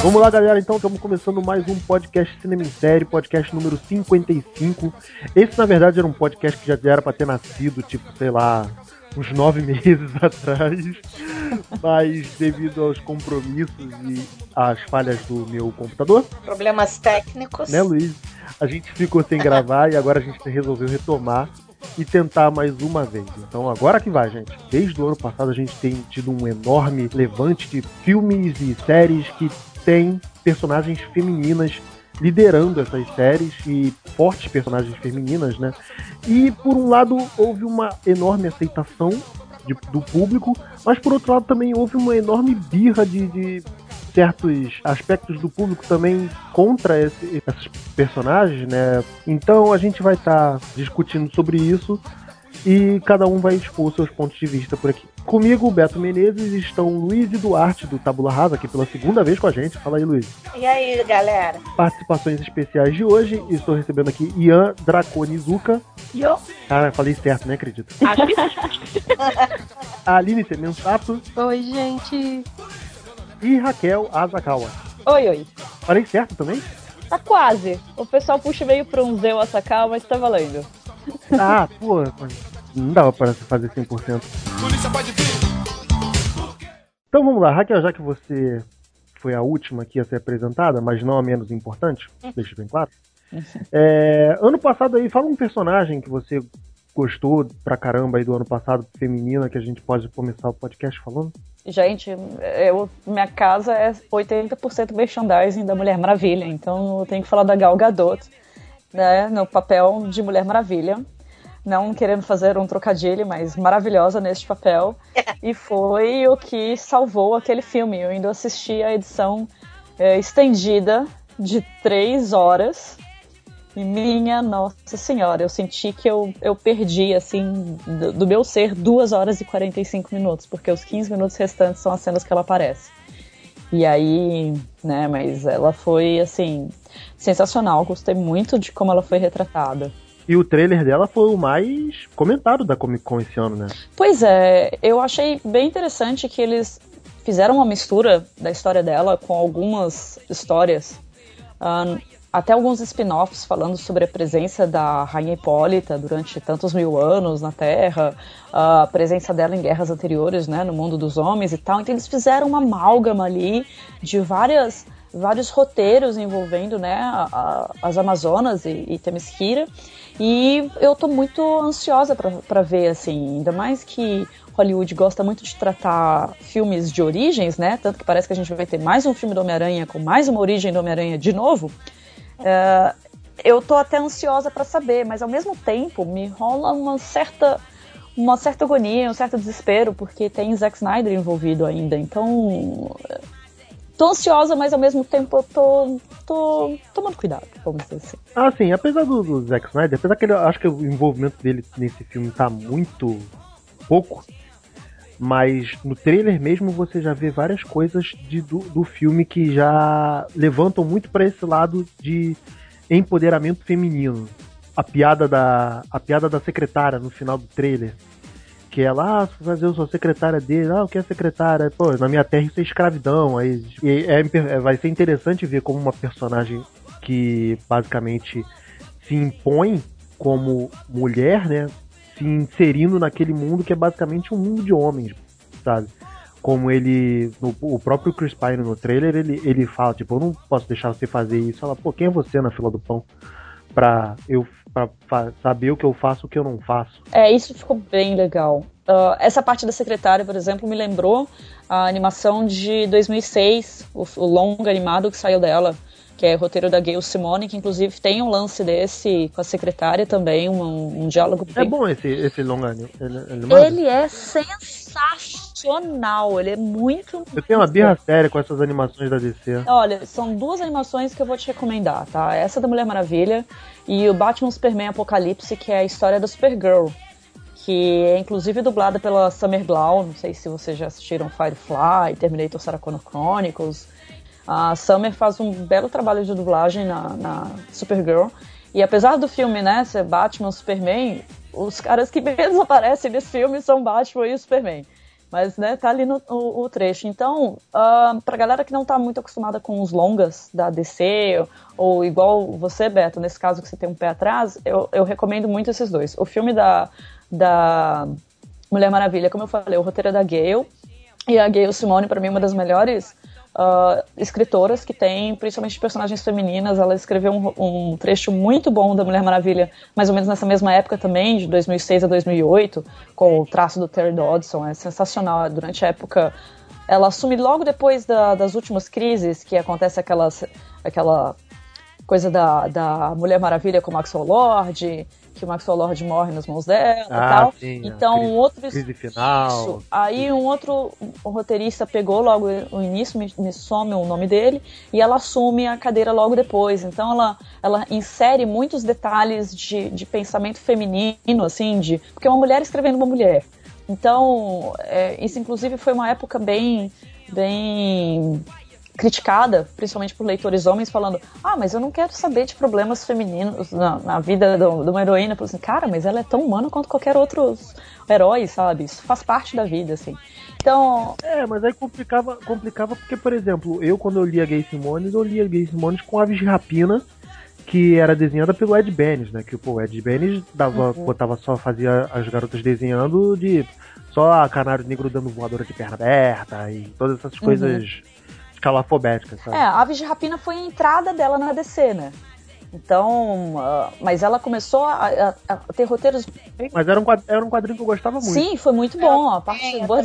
Vamos lá, galera. Então, estamos começando mais um podcast Cinema em Série, podcast número 55. Esse, na verdade, era um podcast que já era para ter nascido, tipo, sei lá, uns nove meses atrás. Mas, devido aos compromissos e às falhas do meu computador, Problemas técnicos. né, Luiz? A gente ficou sem gravar e agora a gente resolveu retomar e tentar mais uma vez. Então agora que vai, gente. Desde o ano passado a gente tem tido um enorme levante de filmes e séries que tem personagens femininas liderando essas séries e fortes personagens femininas, né? E por um lado houve uma enorme aceitação de- do público, mas por outro lado também houve uma enorme birra de, de certos aspectos do público também contra esse- esses personagens, né? Então a gente vai estar discutindo sobre isso e cada um vai expor seus pontos de vista por aqui. Comigo, Beto Menezes, estão Luiz e Duarte do Tabula Rasa aqui pela segunda vez com a gente. Fala aí, Luiz. E aí, galera? Participações especiais de hoje, estou recebendo aqui Ian Draconizuka. Yo. Cara, falei certo, né? Acredito. Acho que A Aline Semensato Oi, gente. E Raquel Azakawa. Oi, oi. Falei certo também? Tá quase. O pessoal puxa meio pra um Zeu essa calma, mas tá valendo. Ah, pô, não dava para se fazer 100%. Então vamos lá, Raquel, já que você foi a última aqui a ser apresentada, mas não a menos importante, deixa bem claro. É, ano passado aí, fala um personagem que você gostou pra caramba aí do ano passado, feminina, que a gente pode começar o podcast falando. Gente, eu, minha casa é 80% merchandising da Mulher Maravilha, então eu tenho que falar da Gal Gadot, né, no papel de Mulher Maravilha. Não querendo fazer um trocadilho, mas maravilhosa neste papel. E foi o que salvou aquele filme. Eu ainda assisti a edição é, estendida de três horas. E minha nossa senhora, eu senti que eu, eu perdi, assim, do, do meu ser, 2 horas e 45 minutos, porque os 15 minutos restantes são as cenas que ela aparece. E aí, né, mas ela foi, assim, sensacional. Gostei muito de como ela foi retratada. E o trailer dela foi o mais comentado da Comic Con esse ano, né? Pois é, eu achei bem interessante que eles fizeram uma mistura da história dela com algumas histórias, ahn, até alguns spin-offs falando sobre a presença da Rainha Hipólita durante tantos mil anos na Terra, a presença dela em guerras anteriores, né, no mundo dos homens e tal. Então eles fizeram uma amálgama ali de várias vários roteiros envolvendo né, a- a- as Amazonas e, e Themyscira. E eu tô muito ansiosa para ver, assim, ainda mais que Hollywood gosta muito de tratar filmes de origens, né? Tanto que parece que a gente vai ter mais um filme do Homem-Aranha com mais uma origem do Homem-Aranha de novo. É, eu tô até ansiosa para saber, mas ao mesmo tempo me rola uma certa uma certa agonia, um certo desespero, porque tem Zack Snyder envolvido ainda. Então, tô ansiosa, mas ao mesmo tempo eu tô, tô tomando cuidado, vamos dizer assim. Ah, sim, apesar do, do Zack Snyder, apesar que ele, acho que o envolvimento dele nesse filme tá muito pouco, mas no trailer mesmo você já vê várias coisas de, do, do filme que já levantam muito pra esse lado de empoderamento feminino. A piada da a piada da secretária no final do trailer, que ela, ah, ver, eu sou secretária dele, ah, o que é secretária? Pô, na minha terra isso é escravidão. Aí, é, é- vai ser interessante ver como uma personagem que basicamente se impõe como mulher, né? Se inserindo naquele mundo que é basicamente um mundo de homens, sabe? Como ele. no- o próprio Chris Pine no trailer, ele, ele fala, tipo, eu não posso deixar você fazer isso. Ela, pô, quem é você na fila do pão? Pra eu pra, fa- saber o que eu faço e o que eu não faço. É, isso ficou bem legal. Ah, essa parte da secretária, por exemplo, me lembrou a animação de 2006, o, o animado que saiu dela, que é o roteiro da Gail Simone, que inclusive tem um lance desse com a secretária também, um, um diálogo É bem bom esse, esse longa ele, ele, Ele é sensacional, ele é muito. Eu tenho uma birra séria com essas animações da DC. Olha, são duas animações que eu vou te recomendar, tá? Essa da Mulher Maravilha e o Batman Superman Apocalipse, que é a história da Supergirl. Que é inclusive dublada pela Summer Glau. Não sei se vocês já assistiram Firefly, Terminator Sarah Connor Chronicles. A Summer faz um belo trabalho de dublagem na, na Supergirl. E apesar do filme, né, ser Batman Superman, os caras que menos aparecem nesse filme são Batman e Superman. Mas, né, tá ali no o, o trecho. Então, uh, pra galera que não tá muito acostumada com os longas da DC, ou, ou, igual você, Beto, nesse caso que você tem um pé atrás, eu, eu recomendo muito esses dois. O filme da, da Mulher Maravilha, como eu falei, o roteiro é da Gale, e a Gayle Simone, para mim, é uma das melhores uh, escritoras que tem, principalmente personagens femininas. Ela escreveu um, um, trecho muito bom da Mulher Maravilha, mais ou menos nessa mesma época também, de 2006 a 2008, com o traço do Terry Dodson. É sensacional. Durante a época. Ela assume logo depois da, das últimas crises, que acontece aquelas, aquela coisa da, da Mulher Maravilha com Maxwell Lord, que o Maxwell Lord morre nas mãos dela ah, e tal. Sim, então, crise, um outro. Crise final. Isso. Aí um outro roteirista pegou logo o início, me, me some o nome dele, e ela assume a cadeira logo depois. Então ela, ela insere muitos detalhes de, de pensamento feminino, assim, de. Porque é uma mulher escrevendo uma mulher. Então, é, isso inclusive foi uma época bem. bem criticada, principalmente por leitores homens, falando: Ah, mas eu não quero saber de problemas femininos na, na vida de uma heroína. Assim, cara, mas ela é tão humana quanto qualquer outro herói, sabe? Isso faz parte da vida, assim. Então. É, mas aí complicava, complicava porque, por exemplo, eu quando eu lia Gay Simones, eu lia Gay Simones com Aves de Rapina, que era desenhada pelo Ed Benes, né? Que pô, o Ed Benes dava, uhum. botava só, fazia as garotas desenhando de só a canário negro dando voadora de perna aberta e todas essas uhum. Coisas calafobética, sabe? É, Aves de Rapina foi a entrada dela na DC, né? Então, uh, mas ela começou a, a, a, ter roteiros. Mas era um, quadrinho, era um quadrinho que eu gostava muito. Sim, foi muito bom. a parte é, boa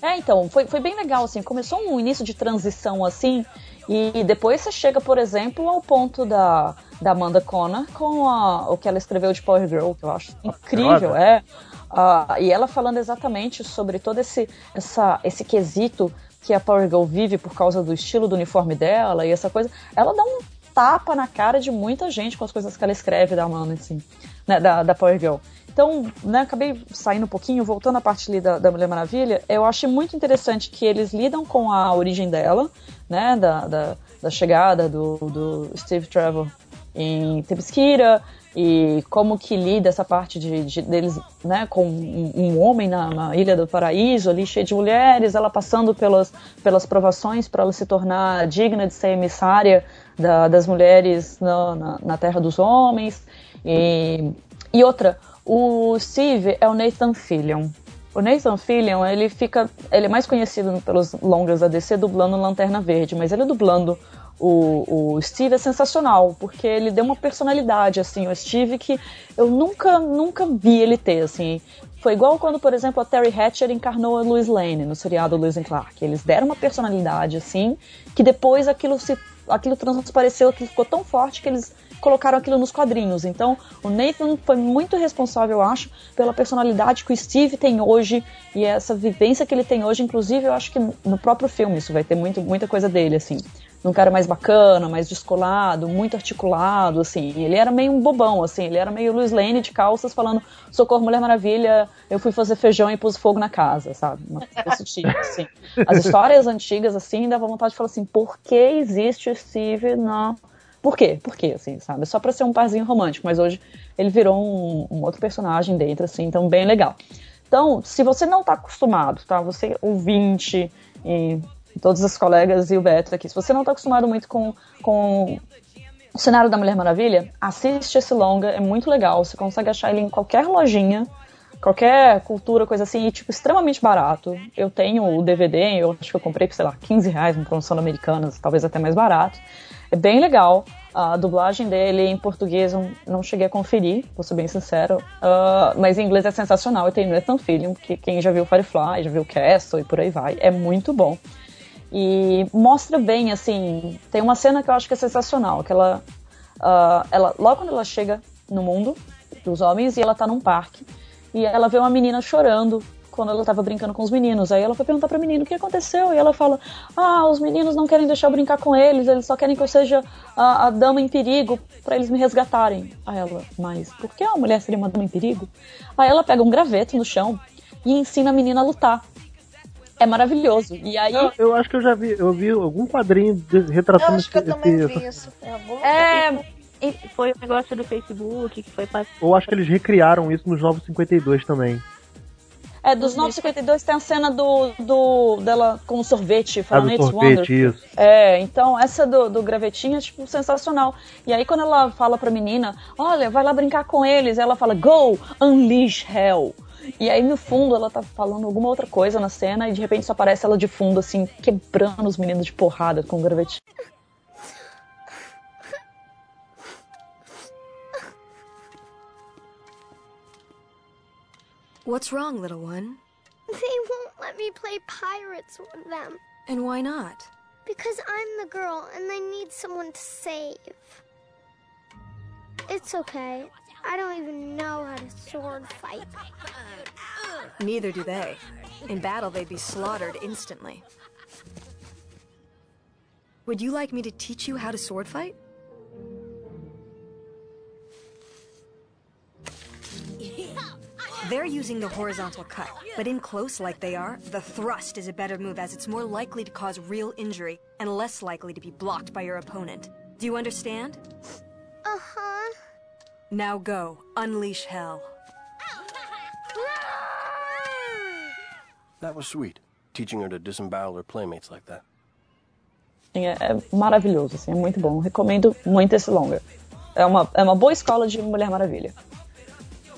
É, então, foi, foi bem legal, assim. Começou um início de transição, assim, e depois você chega, por exemplo, ao ponto da, da Amanda Connor com a, o que ela escreveu de Power Girl, que eu acho incrível, é. Uh, e ela falando exatamente sobre todo esse, essa, esse quesito que a Power Girl vive por causa do estilo do uniforme dela e essa coisa, ela dá um tapa na cara de muita gente com as coisas que ela escreve da Amanda, assim, né, da, da Power Girl. Então, né, acabei saindo um pouquinho, voltando à parte ali da, da Mulher Maravilha, eu achei muito interessante que eles lidam com a origem dela, né, da, da, da chegada do, do Steve Trevor em Tebesquira, e como que lida essa parte de, de deles, né, com um, um homem na, na, Ilha do Paraíso, ali cheio de mulheres, ela passando pelas, pelas provações para ela se tornar digna de ser emissária da, das mulheres na, na, na, Terra dos Homens. E, e outra, o Steve é o Nathan Fillion. O Nathan Fillion, ele fica, ele é mais conhecido pelos longas da DC dublando Lanterna Verde, mas ele dublando o, o Steve é sensacional, porque ele deu uma personalidade, assim, o Steve que eu nunca, nunca vi ele ter, assim. Foi igual quando, por exemplo, a Terry Hatcher encarnou a Lois Lane no seriado Lois and Clark. Eles deram uma personalidade, assim, que depois aquilo se aquilo transpareceu, aquilo ficou tão forte que eles colocaram aquilo nos quadrinhos. Então, o Nathan foi muito responsável, eu acho, pela personalidade que o Steve tem hoje e essa vivência que ele tem hoje. Inclusive, eu acho que no próprio filme isso vai ter muito, muita coisa dele, assim um cara mais bacana, mais descolado, muito articulado, assim. Ele era meio um bobão, assim. Ele era meio Luiz Lane de calças falando socorro, Mulher Maravilha, eu fui fazer feijão e pus fogo na casa, sabe? Esse tipo, assim. As histórias antigas, assim, dava vontade de falar assim, por que existe o Steve na... Por quê? Por quê, assim, sabe? Só pra ser um parzinho romântico, mas hoje ele virou um, um outro personagem dentro, assim, então bem legal. Então, se você não tá acostumado, tá? Você ouvinte e todos os colegas e o Beto aqui. Se você não está acostumado muito com, com o cenário da Mulher Maravilha, assiste esse longa, é muito legal. Você consegue achar ele em qualquer lojinha, qualquer cultura, coisa assim, e tipo, extremamente barato. Eu tenho o DVD, eu acho que eu comprei por, sei lá, 15 reais em promoção americana, talvez até mais barato. É bem legal. A dublagem dele em português eu não cheguei a conferir, vou ser bem sincero. Uh, mas em inglês é sensacional. E tem Nathan Fillion, que quem já viu Firefly, já viu Castle e por aí vai, é muito bom. E mostra bem, assim, tem uma cena que eu acho que é sensacional, que ela, uh, ela logo quando ela chega no mundo dos homens e ela tá num parque e ela vê uma menina chorando quando ela tava brincando com os meninos. Aí ela foi perguntar pra menina o que aconteceu e ela fala: "Ah, os meninos não querem deixar eu brincar com eles, eles só querem que eu seja a, a dama em perigo para eles me resgatarem". Aí ela: "Mas por que uma mulher seria uma dama em perigo?". Aí ela pega um graveto no chão e ensina a menina a lutar. É maravilhoso. E aí. Eu, eu, acho que eu já vi, eu vi algum quadrinho de, retratando eu acho que eu também vi isso. É. Foi um negócio do Facebook que foi Ou acho que eles recriaram isso nos Novos 52 também. É, dos 952 tem a cena do, do dela com o sorvete, Ah, falando do It's sorvete, isso. É, então essa do, do gravetinho é, tipo, sensacional. E aí quando ela fala pra menina, olha, vai lá brincar com eles, ela fala, go, unleash hell. E aí no fundo ela tá falando alguma outra coisa na cena e de repente só aparece ela de fundo, assim, quebrando os meninos de porrada com o gravetinho. What's wrong, little one? They won't let me play pirates with them And why not? because I'm the girl and they need someone to save. It's okay. I don't even know how to sword fight. Neither do they. In battle, they'd be slaughtered instantly. Would you like me to teach you how to sword fight? They're using the horizontal cut, but in close like they are, the thrust is a better move as it's more likely to cause real injury and less likely to be blocked by your opponent. Do you understand? Uh huh. Now go, unleash hell. That was sweet, teaching her to disembowel her playmates like that. É, é maravilhoso, assim, é muito bom. Recomendo muito esse longa. É uma, é uma boa escola de Mulher Maravilha.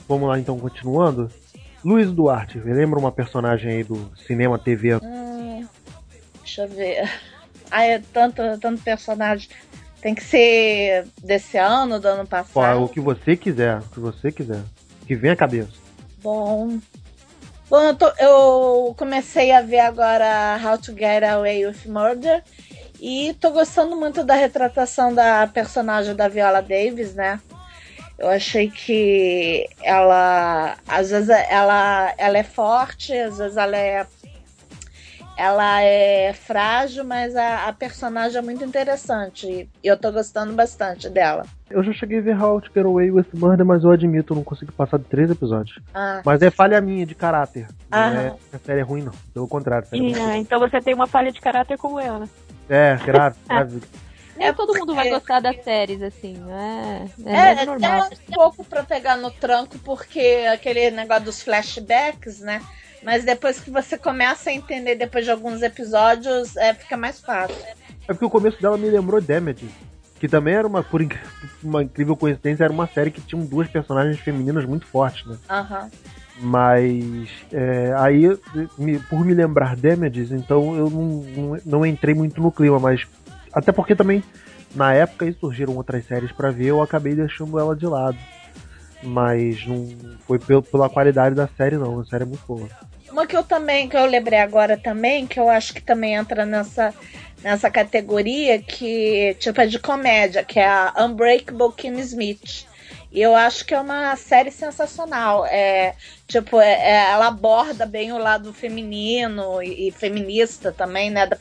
Vamos lá então, continuando. Luiz Duarte, lembra uma personagem aí do cinema, TV? Hum, deixa eu ver. Ah, é tanto, tanto personagem. Tem que ser desse ano, do ano passado. o que você quiser, o que você quiser. O que vem à cabeça. Bom. Bom, eu, tô- eu comecei a ver agora How to Get Away with Murder. E tô gostando muito da retratação da personagem da Viola Davis, né? Eu achei que ela. Às vezes ela, ela é forte, às vezes ela é. Ela é frágil, mas a, a personagem é muito interessante. E eu tô gostando bastante dela. Eu já cheguei a ver How to Get Away with Murder, mas eu admito, eu não consegui passar de três episódios. Ah, Mas é falha minha de caráter. Não Aham. é a série é ruim, não. Pelo contrário, a série é E, ruim. ah, então você tem uma falha de caráter como eu, né? É, grave, grave. Nem todo mundo vai porque- gostar das séries, assim, não é? É, É, é normal. tem um pouco pra pegar no tranco, porque aquele negócio dos flashbacks, né? Mas depois que você começa a entender, depois de alguns episódios, é, fica mais fácil. É porque o começo dela me lembrou Damage. Que também era uma, por uma incrível coincidência, era uma série que tinha duas personagens femininas muito fortes, né? Aham. Mas é, aí, me- por me lembrar Damages, então eu não, não, não entrei muito no clima, mas até porque também na época aí surgiram outras séries pra ver, eu acabei deixando ela de lado. Mas não foi pela qualidade da série, não. A série é muito boa. Uma que eu também, que eu lembrei agora também, que eu acho que também entra nessa, nessa categoria, que tipo é de comédia, que é a Unbreakable Kimmy Smith. E eu acho que é uma série sensacional. É, tipo, é- é- ela aborda bem o lado feminino e, e feminista também, né? Da,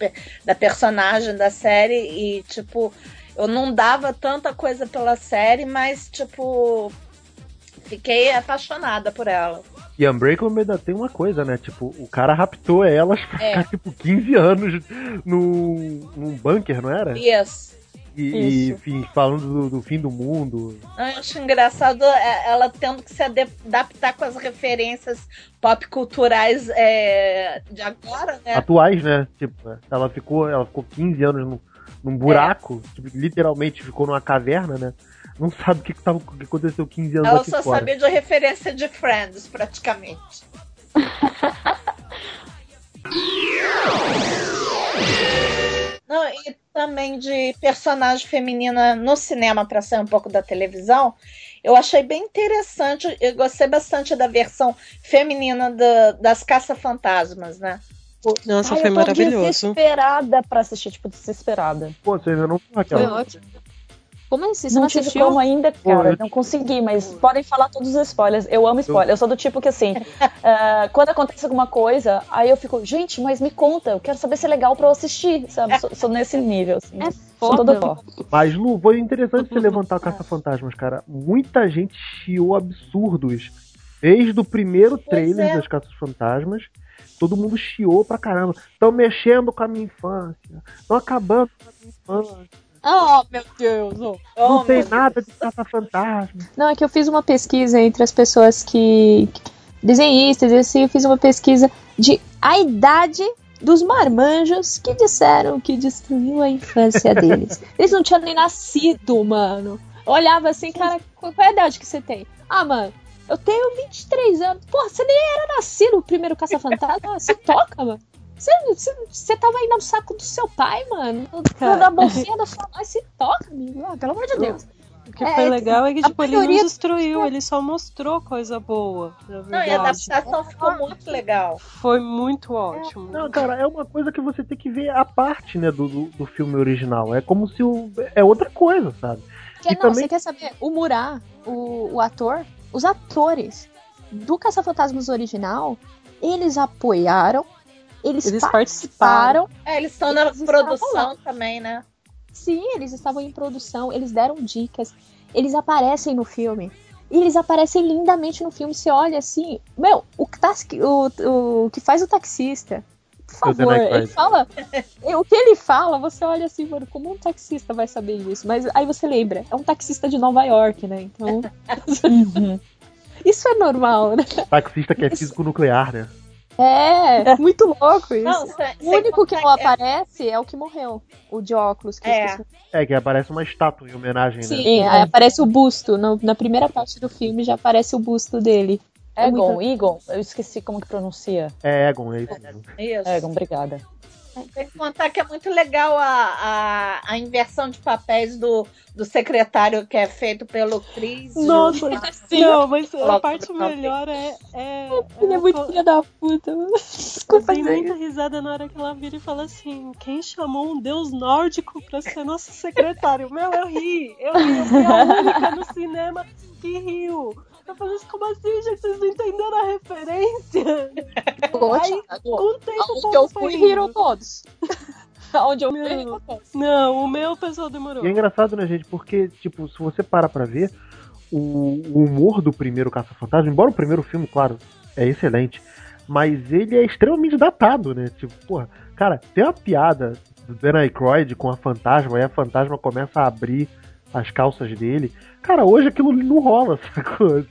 da personagem da série. E, tipo, eu não dava tanta coisa pela série, mas, tipo, fiquei apaixonada por ela. E Unbreakable ainda tem uma coisa, né? Tipo, o cara raptou elas pra É. ficar, tipo, 15 anos num, num bunker, não era? Isso. E, enfim, falando do, do fim do mundo. Eu acho engraçado é, ela tendo que se adaptar com as referências pop culturais é, de agora, né? atuais, né? Tipo, ela ficou, ela ficou 15 anos num, num buraco, tipo, literalmente ficou numa caverna, né? Não sabe o que, que, tava, o que aconteceu 15 anos Ela aqui só fora. sabia de referência de Friends, praticamente. Não, e também de personagem feminina no cinema para ser um pouco da televisão, eu achei bem interessante. Eu gostei bastante da versão feminina da- das caça-fantasmas, né? Nossa, Ai, foi eu tô maravilhoso. desesperada pra assistir, tipo, desesperada. Pô, você ainda não viu, Raquel? Foi ótimo. Como é isso? Você não não tive assistiu? como ainda, cara. Não consegui, mas podem falar todos os spoilers. Eu amo spoiler. Eu sou do tipo que, assim, ah, quando acontece alguma coisa, aí eu fico, gente, mas me conta, eu quero saber se é legal pra eu assistir, sabe? Sou, sou nesse nível, assim. É Sou foda. toda ó. Mas, Lu, foi interessante você levantar o Caça-Fantasmas, cara. Muita gente chiou absurdos. Desde o primeiro trailer é. das Caça-Fantasmas, todo mundo chiou pra caramba. Estão mexendo com a minha infância. Estão acabando com a minha infância. Oh, meu Deus. oh. Não Oh, tem Deus. nada de Caça-Fantasma. Não, é que eu fiz uma pesquisa entre as pessoas que, desenhistas, assim, eu fiz uma pesquisa de a idade dos marmanjos que disseram que destruiu a infância deles. Eles não tinham nem nascido, mano. Eu olhava assim, cara, qual é a idade que você tem? Ah, mano, eu tenho 23 anos. Porra, você nem era nascido o primeiro Caça-Fantasma. Você toca, mano. Você, tava aí no saco do seu pai, mano. Cara. Na bolsinha da sua mãe. Se toca, amigo. Ah, pelo amor de Deus. O que É, foi legal é que tipo, ele não destruiu, ele só mostrou coisa boa. Na Não, e a adaptação ficou muito legal. Foi muito ótimo. Não, cara, é uma coisa que você tem que ver a parte, né, do, do, do filme original. É como se o, é outra coisa, sabe? E não, também- você quer saber? O Murá, o, o ator, os atores do Caça-Fantasmas original, eles apoiaram, eles, Eles participaram, participaram. É, eles estão na produção também, né? sim, eles estavam em produção, eles deram dicas, eles aparecem no filme. E eles aparecem lindamente no filme. Você olha assim, meu, o, tasqui- o, o que faz o taxista, por favor, ele fala. O que ele fala, você olha assim, mano, como um taxista vai saber isso? Mas aí você lembra, é um taxista de Nova York, né? Então. Uhum. Isso é normal, né? Taxista que é físico nuclear, né? É, muito louco isso. Não, cê- o único que não contar aparece é o que morreu. O de óculos. Que É. É, que aparece uma estátua em homenagem, né? Sim, aí aparece o busto. No- na primeira parte do filme já aparece o busto dele. É Egon, muito- Egon, eu esqueci como que pronuncia. É Egon, é. Isso. Egon, obrigada. Tem que contar que é muito legal a, a, a inversão de papéis do, do secretário que é feito pelo Chris. Nossa, Sim. não, mas a parte melhor é. é, Ele é muito filho da puta. mano. Eu Desculpa dizer muita risada na hora que ela vira e fala assim: quem chamou um deus nórdico pra ser nosso secretário? Meu, eu ri. Eu ri, eu fui a única no cinema que riu. Eu falei assim, como assim, gente? Vocês não entenderam a referência? Aí, com o tempo, o Onde povo eu foi riram todos. Onde eu fui, Não. riram todos. Não, o meu pessoal demorou. E é engraçado, né, gente? Porque, tipo, se você para pra ver, o, o humor do primeiro Caça-Fantasma, embora o primeiro filme, claro, é excelente, mas ele é extremamente datado, né? Tipo, porra, cara, tem uma piada do Dan Aykroyd com a fantasma, aí a fantasma começa a abrir as calças dele. Cara, hoje aquilo não rola, sacou?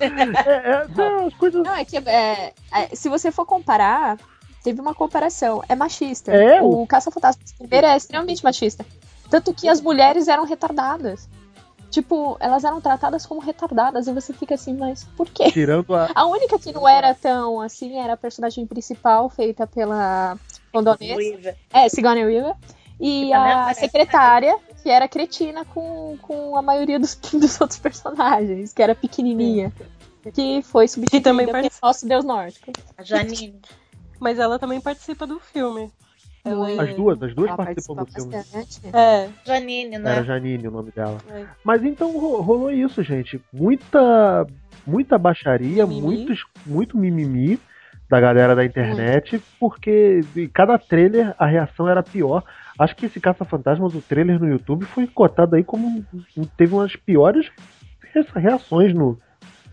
É, é, é, as coisas. Não, é que é, é, se você for comparar, teve uma comparação. É machista. É, o Caça-Fantasma primeiro é extremamente machista. Tanto que as mulheres eram retardadas. Tipo, elas eram tratadas como retardadas. E você fica assim, mas por quê? Tirando a. A única que não era tão assim era a personagem principal, feita pela Condonesa. Weaver. É, Sigourney Weaver. E a aparece, secretária, que era cretina com, com a maioria dos, dos outros personagens, que era pequenininha. Que foi substituída também pelo participa- nosso deus nórdico. A Janine. Mas ela também participa do filme. Ela é- As duas, as duas participam do filme. bastante. É, Janine, né? Era Janine o nome dela. É. Mas então ro- rolou isso, gente. Muita muita baixaria, Mimimi. muitos, muito mimimi da galera da internet, porque em cada trailer a reação era pior. Acho que esse Caça-Fantasmas, o trailer no YouTube, foi cotado aí como teve umas piores re- reações no,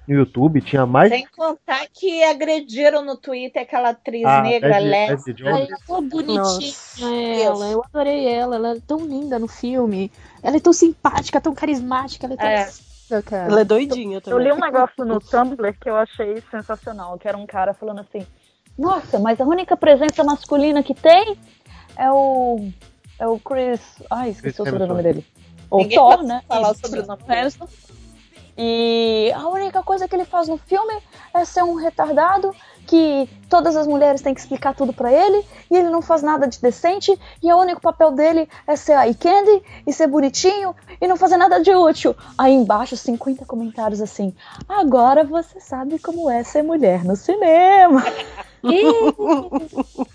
no YouTube. Tinha mais. Sem contar que agrediram no Twitter aquela atriz Ah, negra, Leslie- ela é tão bonitinha ela, eu adorei ela, ela é tão linda no filme. Ela é tão simpática, tão carismática, ela é tão É. cara. ela é doidinha Eu também. li um negócio no Tumblr que eu achei sensacional, que era um cara falando assim, nossa, mas a única presença masculina que tem é o. É o Chris. Ai, esqueci Chris o sobrenome dele. O Ninguém Thor, né? falar o sobrenome Hemsworth. E a única coisa que ele faz no filme é ser um retardado que todas as mulheres têm que explicar tudo pra ele e ele não faz nada de decente e o único papel dele é ser eye candy e ser bonitinho e não fazer nada de útil. Aí embaixo 50 comentários assim: "Agora você sabe como é ser mulher no cinema".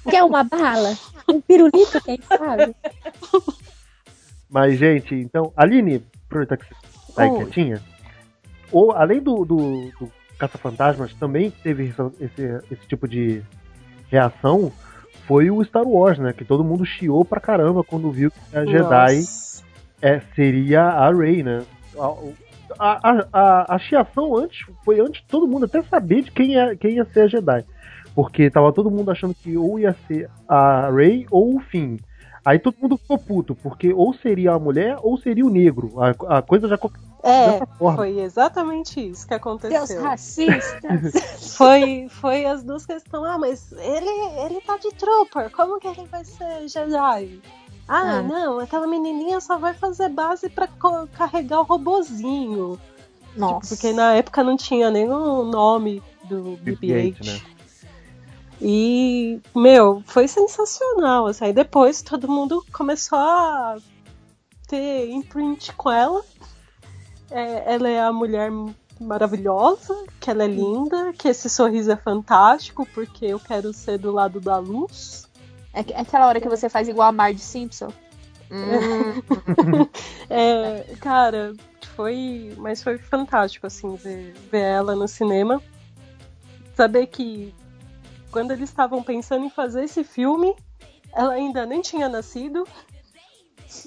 Quer uma bala? Um pirulito, quem sabe? Mas, gente, então. Aline, aproveitar que você tá aí Oi. quietinha. Ou, além do, do, do Caça-Fantasmas, também teve esse, esse, tipo de reação. Foi o Star Wars, né? Que todo mundo chiou pra caramba quando viu que a Jedi Nossa. é, seria a Rey, né? A, a, a, a chiação antes foi antes de todo mundo até saber de quem ia, quem ia ser a Jedi. Porque tava todo mundo achando que ou ia ser a Rey ou o Finn. Aí todo mundo ficou puto, porque ou seria a mulher ou seria o negro. A, a coisa já. É, foi exatamente isso que Deus aconteceu. racista. Foi, foi as duas questões. Ah, mas ele, ele tá de trooper, como que ele vai ser Jedi? Ah, Ah. não, aquela menininha só vai fazer base pra co- carregar o robozinho. Nossa. Porque na época não tinha nem o nome do BB-8. BB-8, né? E, meu, foi sensacional. Assim. Aí depois todo mundo começou a ter imprint com ela. É, ela é a mulher maravilhosa, que ela é linda, que esse sorriso é fantástico, porque eu quero ser do lado da luz. É é aquela hora que você faz igual a Marge Simpson. Hum. É, cara, foi. Mas foi fantástico, assim, ver, ver ela no cinema. Saber que quando eles estavam pensando em fazer esse filme, ela ainda nem tinha nascido.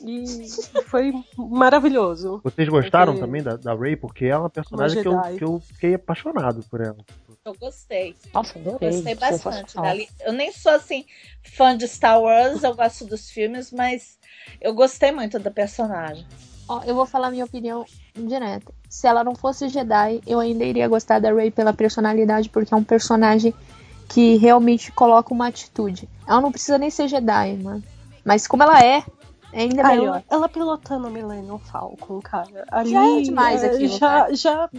E foi maravilhoso. Vocês gostaram Porque- também da, da Ray? Porque ela é uma personagem que eu, que eu fiquei apaixonado por ela. Eu gostei. Nossa, adorei. Gostei bastante dali. Eu nem sou assim fã de Star Wars, eu gosto dos filmes, mas eu gostei muito da personagem. Ó, eu vou falar minha opinião direta. Se ela não fosse Jedi, eu ainda iria gostar da Rey pela personalidade, porque é um personagem que realmente coloca uma atitude. Ela não precisa nem ser Jedi, mano. Mas como ela é, é ainda Aí, melhor. ó, ela pilotando a Millennium Falcon, cara. Ali, Já é demais é, aquilo, Já, cara. já.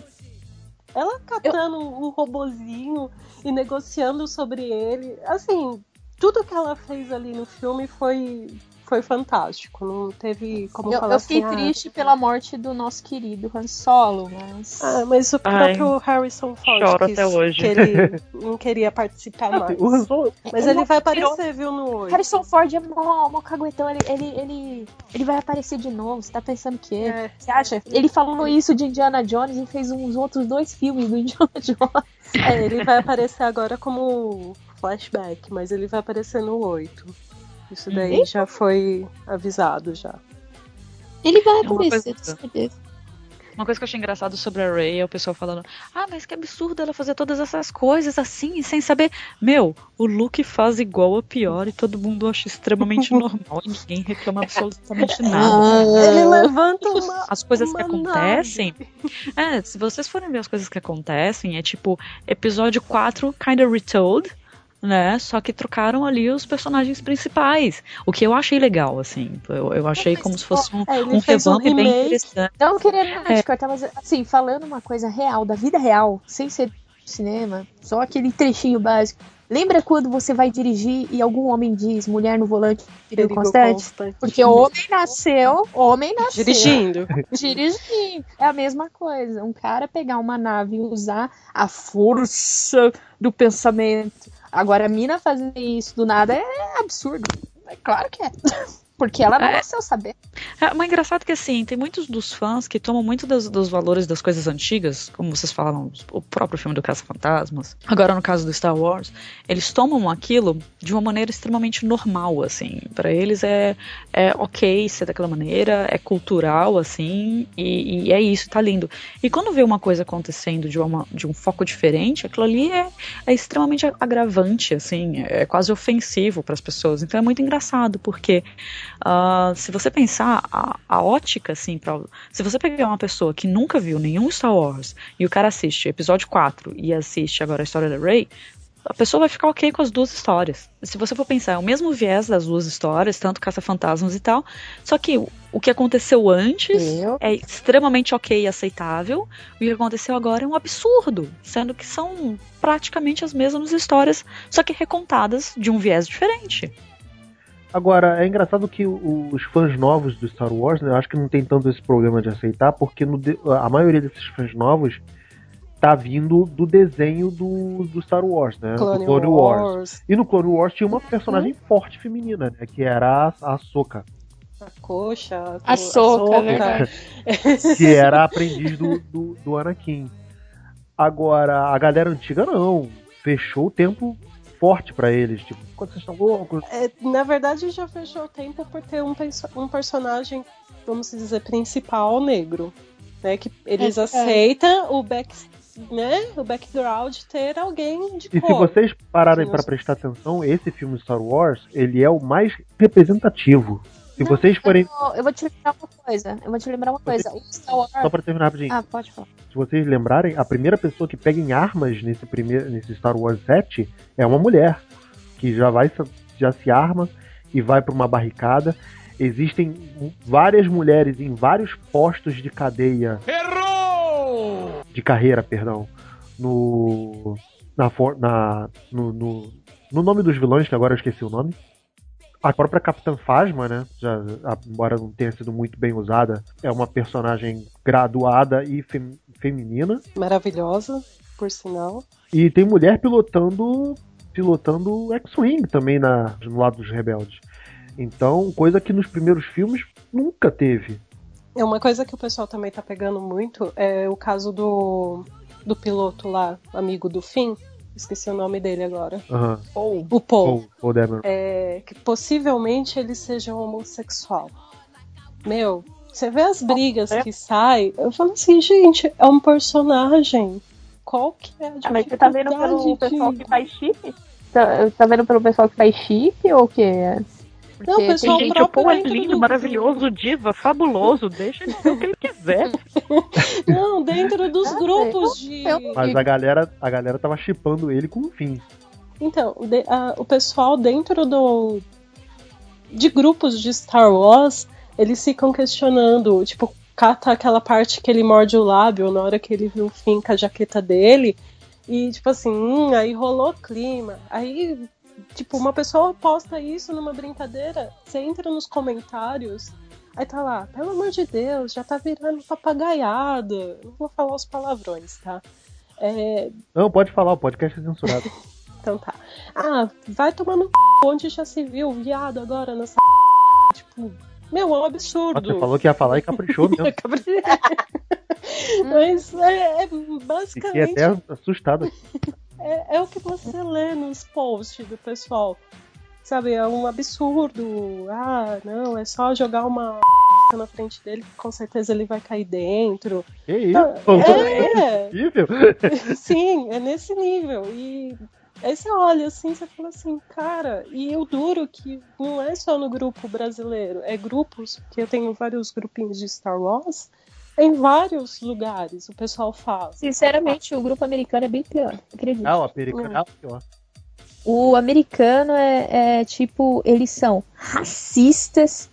Ela catando o robozinho e negociando sobre ele. Assim, tudo que ela fez ali no filme foi, foi fantástico. Não teve como Eu, falar eu fiquei assim, ah, triste pela morte do nosso querido Han Solo, mas. Ah, mas o Ai, próprio Harrison Ford choro quis- até hoje. que ele não queria participar mais. O Han Solo- Mas ele vai aparecer, viu, no 8. Harrison Ford é mó, mó caguetão, ele, ele, ele, ele vai aparecer de novo. Você tá pensando que É. Você acha? Ele falou isso de Indiana Jones e fez uns outros dois filmes do Indiana Jones. É, ele vai aparecer agora como flashback, mas ele vai aparecer no 8. Isso daí já foi avisado já. Ele vai Uma aparecer, certeza. Uma coisa que eu achei engraçado sobre a Ray é o pessoal falando: Ah, mas que absurdo ela fazer todas essas coisas assim, sem saber. Meu, o Luke faz igual a pior e todo mundo acha extremamente normal e ninguém reclama absolutamente nada. Ele levanta uma. As coisas que uma acontecem. É, se vocês forem ver as coisas que acontecem, é tipo episódio 4, kinda retold, né? Só que trocaram ali os personagens principais. O que eu achei legal, assim. Eu, eu achei como se fosse um, É, um fez um revamp bem interessante. Não querendo te cortar, mas assim, falando uma coisa real, da vida real, sem ser cinema, só aquele trechinho básico. Lembra quando você vai dirigir e algum homem diz mulher no volante, perigo constante? constante. Porque o homem nasceu, homem nasceu. Dirigindo. Dirigir. É a mesma coisa. Um cara pegar uma nave e usar a força do pensamento. Agora, a mina fazer isso do nada é absurdo. É claro que é. Porque ela não É. nasceu saber. É, mas engraçado que assim, tem muitos dos fãs que tomam muito dos, dos valores das coisas antigas, como vocês falaram, o próprio filme do Caça-Fantasmas. Agora, no caso do Star Wars, eles tomam aquilo de uma maneira extremamente normal, assim. Pra eles é, é ok ser daquela maneira, é cultural, assim, e, e é isso, tá lindo. E quando vê uma coisa acontecendo de, uma, de um foco diferente, aquilo ali é, é extremamente agravante, assim, é quase ofensivo para as pessoas. Então é muito engraçado, porque ah, se você pensar a, a ótica, assim, pra, se você pegar uma pessoa que nunca viu nenhum Star Wars e o cara assiste episódio 4 e assiste agora a história da Rey, a pessoa vai ficar ok com as duas histórias. Se você for pensar, é o mesmo viés das duas histórias, tanto Caça-Fantasmas e tal, só que o, o que aconteceu antes Eu? é extremamente ok e aceitável, e o que aconteceu agora é um absurdo, sendo que são praticamente as mesmas histórias, só que recontadas de um viés diferente. Agora, é engraçado que os fãs novos do Star Wars, né, eu acho que não tem tanto esse problema de aceitar, porque no de- a maioria desses fãs novos tá vindo do desenho do, do Star Wars, né? Clone, do Clone Wars. Wars. E no Clone Wars tinha uma personagem forte feminina, né? Que era a, a Soka, A coxa. A Ahsoka, Ahsoka. verdade. que era a aprendiz do, do, do Anakin. Agora, a galera antiga não. Fechou o tempo forte pra eles. Tipo, quando vocês estão loucos. É, na verdade, já fechou o tempo por ter um, um personagem, vamos dizer, principal negro. Né? Que eles É, é. aceitam o, back, né, o background ter alguém de E se cor. vocês pararem Sim, pra eu- prestar atenção, esse filme Star Wars, ele é o mais representativo. Se vocês forem. Eu, eu vou te lembrar uma coisa. Eu vou te lembrar uma coisa. O Star Wars. Só pra terminar rapidinho. Ah, pode falar. Se vocês lembrarem, a primeira pessoa que pega em armas nesse, primeiro, nesse Star Wars 7 é uma mulher. Que já vai já se arma e vai pra uma barricada. Existem várias mulheres em vários postos de cadeia. Errou! De carreira, perdão. No. Na, for- na, no, no, no nome dos vilões, que agora eu esqueci o nome. A própria Capitã Phasma, né? Já, a- embora não tenha sido muito bem usada, é uma personagem graduada e fem- feminina. Maravilhosa, por sinal. E tem mulher pilotando pilotando X-Wing também na, no lado dos rebeldes. Então, coisa que nos primeiros filmes nunca teve. É uma coisa que o pessoal também tá pegando muito é o caso do, do piloto lá, amigo do Finn. Esqueci o nome dele agora. Aham. Ou O Paul. Paul, Paul Dameron. É, que possivelmente ele seja homossexual. Meu, você vê as brigas que saem, eu falo assim, gente, é um personagem. Qual que é a Ah, mas você tá vendo pelo dificuldade pessoal que faz chip? Tá, tá vendo pelo pessoal que faz chip ou o quê? Não, o pessoal Gente, o próprio Paul é dentro lindo, do- maravilhoso, diva, fabuloso. Deixa ele ser o que ele quiser. Não, dentro dos Ah, grupos de. Mas a galera, a galera tava chipando ele com o fim. Então, de- a- o pessoal dentro do. de grupos de Star Wars, eles ficam questionando, tipo, cata aquela parte que ele morde o lábio na hora que ele viu o Finn com a jaqueta dele. E, tipo assim, hum, aí rolou clima. Aí, tipo, uma pessoa posta isso numa brincadeira, você entra nos comentários, aí tá lá, pelo amor de Deus, já tá virando papagaiada. Não vou falar os palavrões, tá? É, Não, pode falar, o podcast é censurado. então tá. Ah, vai tomar no c... onde já se viu viado agora nessa tipo, meu, é um absurdo. Você falou que ia falar e caprichou mesmo. Mas é, é Fiquei basicamente até assustado. É, é o que você lê nos posts do pessoal. Sabe, é um absurdo. Ah, não, é só jogar uma na frente dele que com certeza ele vai cair dentro. Que isso? É, Possível? Sim, é nesse nível. E aí você olha assim, você fala assim, cara, e o duro que não é só no grupo brasileiro, é grupos, porque eu tenho vários grupinhos de Star Wars, em vários lugares o pessoal faz. Sinceramente, o grupo americano é bem pior, acredito. Ah, o americano é o pior. O americano é, é, tipo, eles são racistas,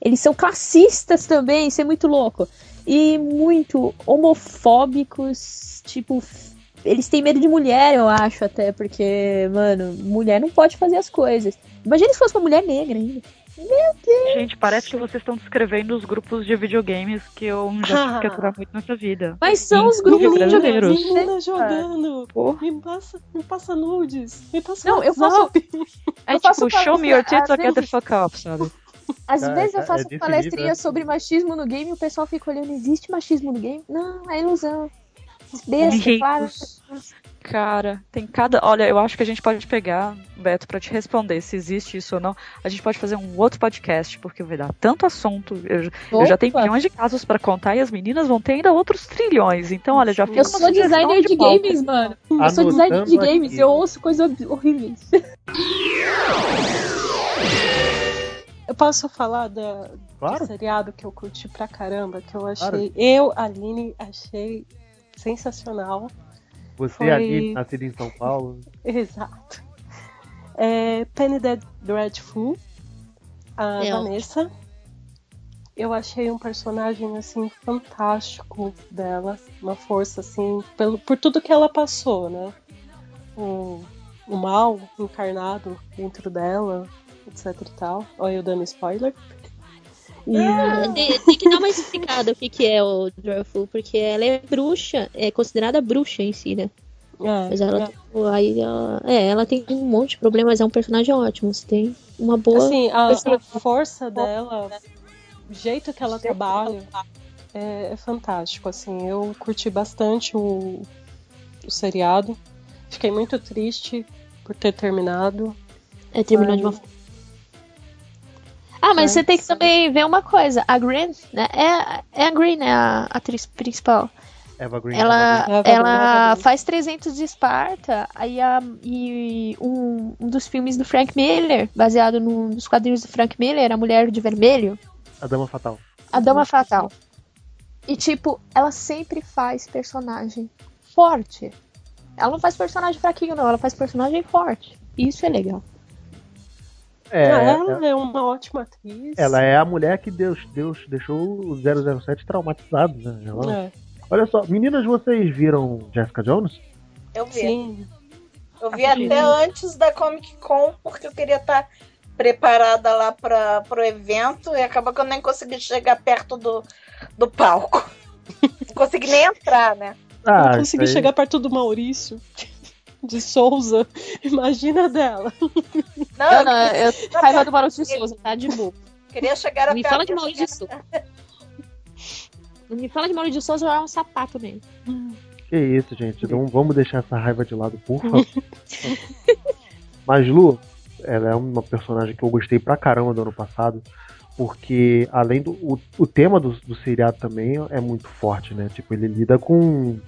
eles são classistas também, isso é muito louco. E muito homofóbicos, tipo, eles têm medo de mulher, eu acho, até, porque, mano, mulher não pode fazer as coisas. Imagina se fosse uma mulher negra ainda. Meu Deus! Gente, parece que vocês estão descrevendo os grupos de videogames que eu já tive que aturar muito nessa vida. Mas são os grupos de brasileiros. Menina jogando, me passa, me passa nudes, me passa Não, eu WhatsApp. É Eu faço tipo, show me your tits às or get the vezes- fuck up, sabe? Às Cara, vezes eu é- faço é palestrinha nível. sobre machismo no game e o pessoal fica olhando, existe machismo no game? Não, é ilusão. Besta, Gente, claro. Cara, tem cada. Olha, eu acho que a gente pode pegar, Beto, pra te responder se existe isso ou não. A gente pode fazer um outro podcast, porque vai dar tanto assunto. Eu, eu já tenho milhões de casos pra contar e as meninas vão ter ainda outros trilhões. Então, olha, já fica Eu sou designer de pauta. games, mano. Eu sou designer de Anotando games, aqui. eu ouço coisas horríveis. Eu posso falar da, Claro. do seriado que eu curti pra caramba, que eu achei. Claro. Eu, Aline, achei sensacional. Você Foi- ali, nascido em São Paulo. Exato. É, Penny Dead- Dreadful, a É Vanessa. Eu achei um personagem assim fantástico dela, uma força assim, pelo, por tudo que ela passou, né? O, o mal encarnado dentro dela, etc e tal. Olha eu dando spoiler. E, Tem, tem que dar uma explicada o que, que é o Dreadful, porque ela é bruxa, é considerada bruxa em si, né? é, Mas ela, é. tem- aí ela, é, ela tem um monte de problemas, é um personagem ótimo. Você tem uma boa. Assim, a, a força dela, o jeito que ela trabalha é, é fantástico. Assim, eu curti bastante o, o seriado. Fiquei muito triste por ter terminado. É terminou de uma Mas- forma. Ah, mas Mas- você tem que também ver uma coisa. A Green, né? É, é a Green, né? A atriz principal. Eva Green. Ela, Eva- ela Eva- faz 300 de Esparta aí a, e um, um dos filmes do Frank Miller, baseado no- nos quadrinhos do Frank Miller, A Mulher de Vermelho, A Dama Fatal. A Dama Fatal. E tipo, ela sempre faz personagem forte. Ela não faz personagem fraquinho, não, ela faz personagem forte. Isso é legal. É, ela é uma ótima atriz. ela é a mulher que Deus, Deus deixou o 007 traumatizado, né? Ela- É, Olha só, meninas, vocês viram Jessica Jones? Eu vi. sim. Eu vi até antes da Comic Con, porque eu queria estar preparada lá para pro evento e acabou que eu nem consegui chegar perto do, do palco. Não consegui nem entrar, né? Ah, não consegui aí- chegar perto do Maurício de Souza. Imagina dela. Não, Eu, não, eu raiva do Maurício de Souza, tá de boa. queria chegar Não me fala de Maurício de Souza. Me fala de Maurício de Souza, eu é um sapato nele. Que isso, gente. Não vamos deixar essa raiva de lado, por favor. Mas Lu, ela é uma personagem que eu gostei pra caramba do ano passado. Porque além do. O, o tema do, do seriado também é muito forte, né? Tipo, ele lida com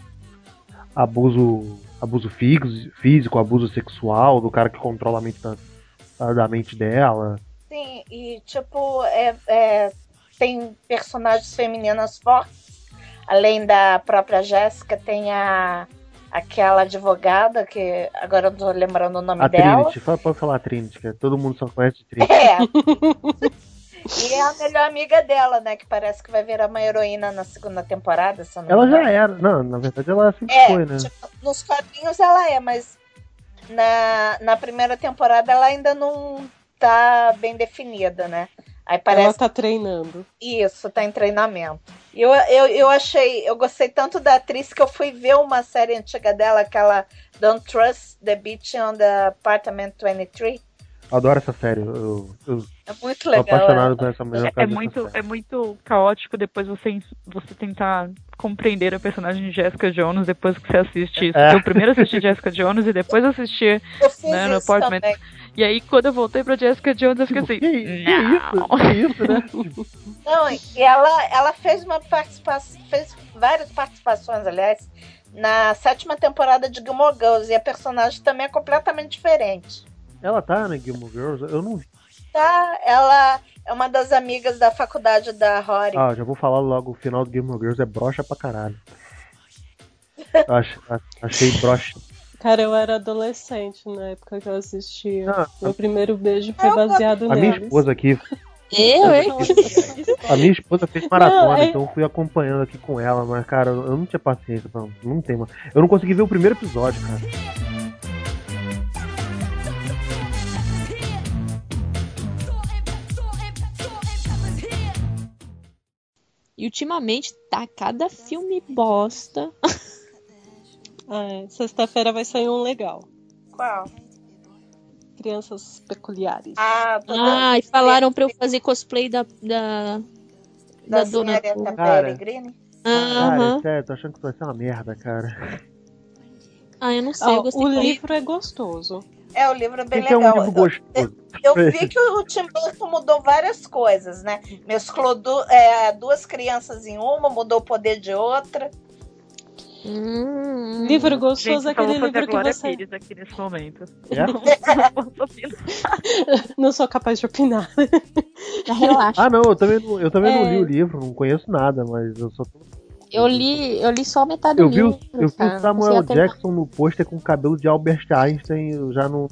abuso. Abuso físico, abuso sexual, do cara que controla a mente da, da mente dela. Sim, e tipo, é, é, tem personagens femininas fortes. Além da própria Jéssica, tem a aquela advogada que agora eu não tô lembrando o nome A dela. Trinity, pode falar a Trinity, que todo mundo só conhece Trinity. É. e é a melhor amiga dela, né? Que parece que vai virar uma heroína na segunda temporada. Se eu não me Ela já era, não, na verdade ela sempre É, foi, né? tipo, nos quadrinhos ela é, mas na, na primeira temporada ela ainda não tá bem definida, né? Aí Ela parece tá treinando. isso, tá em treinamento. Eu, eu, eu achei, eu gostei tanto da atriz que eu fui ver uma série antiga dela, aquela Don't Trust the Bitch on the Apartment 23. Adoro essa série. Eu, eu É muito sou legal. apaixonado ela. por essa mulher. É dessa muito, é muito caótico depois você, você tentar compreender a personagem de Jessica Jones depois que você assiste isso. É. Eu primeiro assisti Jessica Jones e depois assisti né, no Apartment. também. E aí, quando eu voltei pra Jessica Jones, eu fiquei assim. Que, que isso? Que isso, né? Não, e ela, ela fez uma participação, fez várias participações, aliás, na sétima temporada de Gilmore Girls, e a personagem também é completamente diferente. Ela tá na Gilmore Girls? Eu não vi. Tá? Ela é uma das amigas da faculdade da Rory. Ah, já vou falar logo. O final do Gilmore Girls é brocha pra caralho. Eu ach- a- achei brocha. Cara, eu era adolescente na época que eu assistia. Ah, Meu primeiro beijo foi Eu- baseado A minha neles. esposa aqui, Eu, hein? a minha esposa fez maratona, Não, é- então eu fui acompanhando aqui com ela, mas cara, eu não tinha paciência pra. Não tem, mano. Eu não consegui ver o primeiro episódio, cara. E ultimamente tá cada filme bosta. Ah, é. Sexta-feira vai sair um legal. Qual? Crianças peculiares. Ah, Ah, e falaram pra eu fazer cosplay da. da, da da dona. Cara. Pellegrini. Cara, sério, tô achando que vai ser uma merda, cara. Ah, eu não sei, Ah, eu gostei o livro é gostoso. É, o livro é bem que é um legal. livro gostoso. Eu vi que o Tim Burton mudou várias coisas, né? Mesclou du- é, duas crianças em uma, mudou o poder de outra. Hum, Livro gostoso Gente, é aquele livro que você. Pires aqui nesse momento. É? Não. Não sou capaz de opinar. relaxa. Ah, não, eu também, não- eu também não É. li o livro, não conheço nada, mas eu só tô. Eu li, eu li só metade do Eu vi, o- livro. eu vi o Samuel Jackson no pôster com o cabelo de Albert Einstein, eu já não.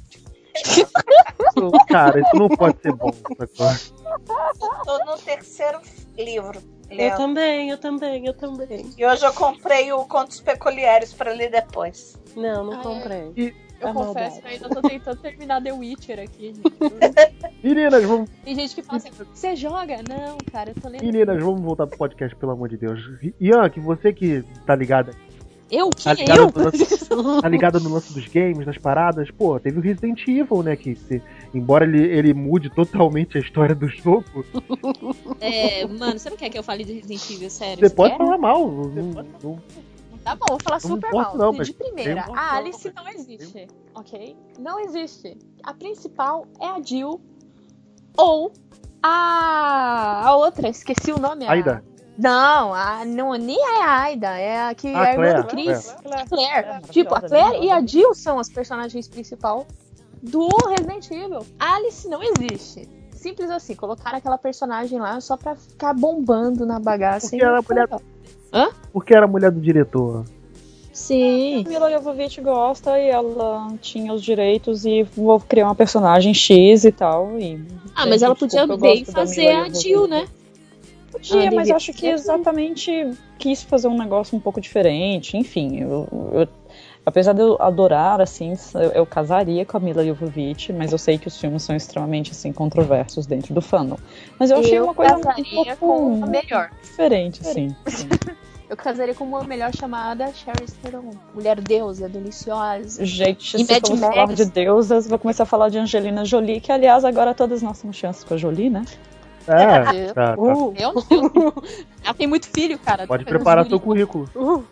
Eu- Cara, isso não pode ser bom. sacou? Tô no terceiro livro. Eu também, eu também, eu também. E hoje eu comprei o Contos Peculiares pra ler depois. Não, não Ah, é. comprei. Eu É confesso que ainda tô tentando terminar The Witcher aqui. Meninas, vamos, Tem gente que fala assim, você joga? Não, cara, eu tô lendo. meninas, vamos voltar pro podcast, pelo amor de Deus. Ian, que você que tá ligada, Eu? tá Que ligada, eu? no lance, tá ligada no lance dos games, das paradas, pô, teve o Resident Evil, né? Que se- embora ele, ele mude totalmente a história do jogo, É, mano, você não quer que eu fale de Resident Evil, sério? você Você pode quer? falar mal. Não, não- Tá bom, vou falar Não super importa mal. não, de mas primeira, a Alice não existe, ok? Não existe. A principal é a Jill ou a, a outra, esqueci o nome. a- Aida. Não, a, não, nem é a Aida, é a que Ah, é a irmã do Chris. Claire. A Claire. Claire, tipo, a Claire e a Jill são as personagens principais do Resident Evil. A Alice não existe. Simples assim, colocaram aquela personagem lá só pra ficar bombando na bagaça. Porque e ela é mulher- legal. Porque era a mulher do diretor. Sim. Mila Jovovich gosta e ela tinha os direitos e vou criar uma personagem X e tal. E, Ah, mas ela podia da fazer a. Jill, né? Podia, Ah, mas devia acho que exatamente quis fazer um negócio um pouco diferente. Enfim, eu, eu- apesar de eu adorar, assim, eu, eu casaria com a Mila Jovovich, mas eu sei que os filmes são extremamente, assim, controversos dentro do fandom. Mas eu achei uma coisa um pouco melhor. diferente, assim. sim. Eu casaria com uma melhor chamada Sherry Theron. Mulher deusa, deliciosa. Gente, E se Mad vamos Max. falar de deusas, vou começar a falar de Angelina Jolie, que aliás agora todas nós temos chances com a Jolie, né? É, Eu- tá, tá. Uh, Meu Deus. Ela tem muito filho, cara. Pode preparar seu currículo. uh.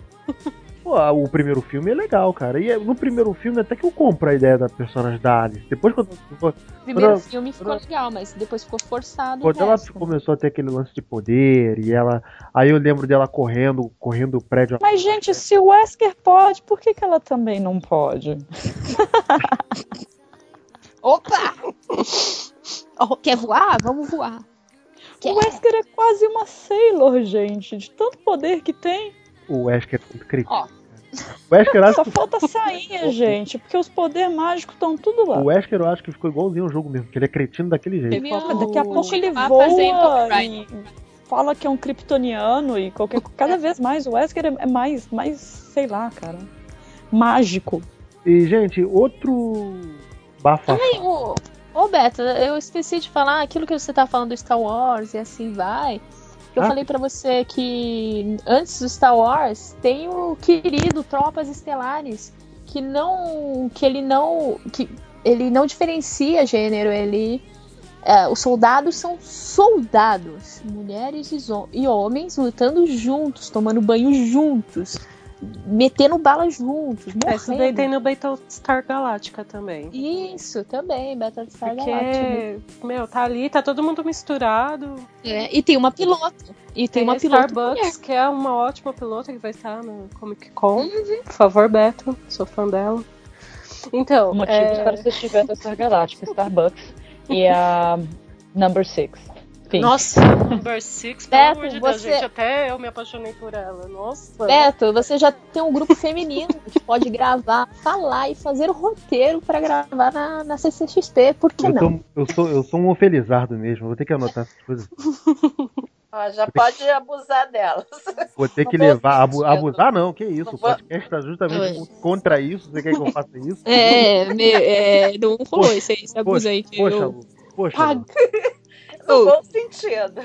Pô, o primeiro filme é legal, cara. E é- no primeiro filme até que eu compro a ideia da personagem da Alice. Depois quando, O primeiro Quando- filme ficou legal, mas depois ficou forçado. quando ela resto. começou a ter aquele lance de poder e ela. Aí eu lembro dela correndo, correndo o prédio. Mas, gente, se o Wesker pode, por que, que ela também não pode? Opa! Oh, quer voar? Vamos voar. Quer? O Wesker é quase uma Sailor, gente, de tanto poder que tem. O Wesker é muito crítico. Ó. O Wesker, acho Só que, falta sainha, gente, porque os poderes mágicos estão tudo lá. o Wesker eu acho que ficou igualzinho ao jogo mesmo, porque ele é cretino daquele jeito. Meu, Daqui a pouco ele voa e fala que é um kryptoniano e qualquer cada vez mais o Wesker é é mais, mais, sei lá, cara, mágico. E, gente, outro bafafá. Ai, ô, ô Beto, eu esqueci de falar aquilo que você tá falando do Star Wars e assim vai. Eu Ah. falei pra você que antes do Star Wars tem o querido Tropas Estelares, que não. que ele não. que ele não diferencia gênero, ele. é, os soldados são soldados, mulheres e, e homens lutando juntos, tomando banho juntos, metendo bala juntos, É, Isso daí morrendo. tem no Battlestar Galactica também. Isso, também, Battlestar Galactica. Porque, meu, tá ali, tá todo mundo misturado. É, e tem uma pilota. E tem, Tem uma a pilota Starbucks, mulher. que é uma ótima pilota que vai estar no Comic Con. Por favor, Beto, sou fã dela. Então, Motivos é, para assistir Battlestar Galactica, Starbucks e a Number Six. Enfim. Nossa, Number Six, pelo Beto, amor de Deus, você- gente, até eu me apaixonei por ela. Nossa. Beto, você já tem um grupo feminino que pode gravar, falar e fazer o roteiro pra gravar na, na CCXP. Por que Eu, não? tô- eu sou, eu sou um ofelizardo mesmo, vou ter que anotar essas coisas. Ó, já pode abusar delas. Vou ter que Não levar. abu- abusar não, que isso. Não O vou- podcast tá justamente Oi. contra isso. Você quer que eu faça isso? É, me, é, não rolou esse, esse abuso aí. que Poxa, eu- poxa. Pag-. No Oh. bom sentido.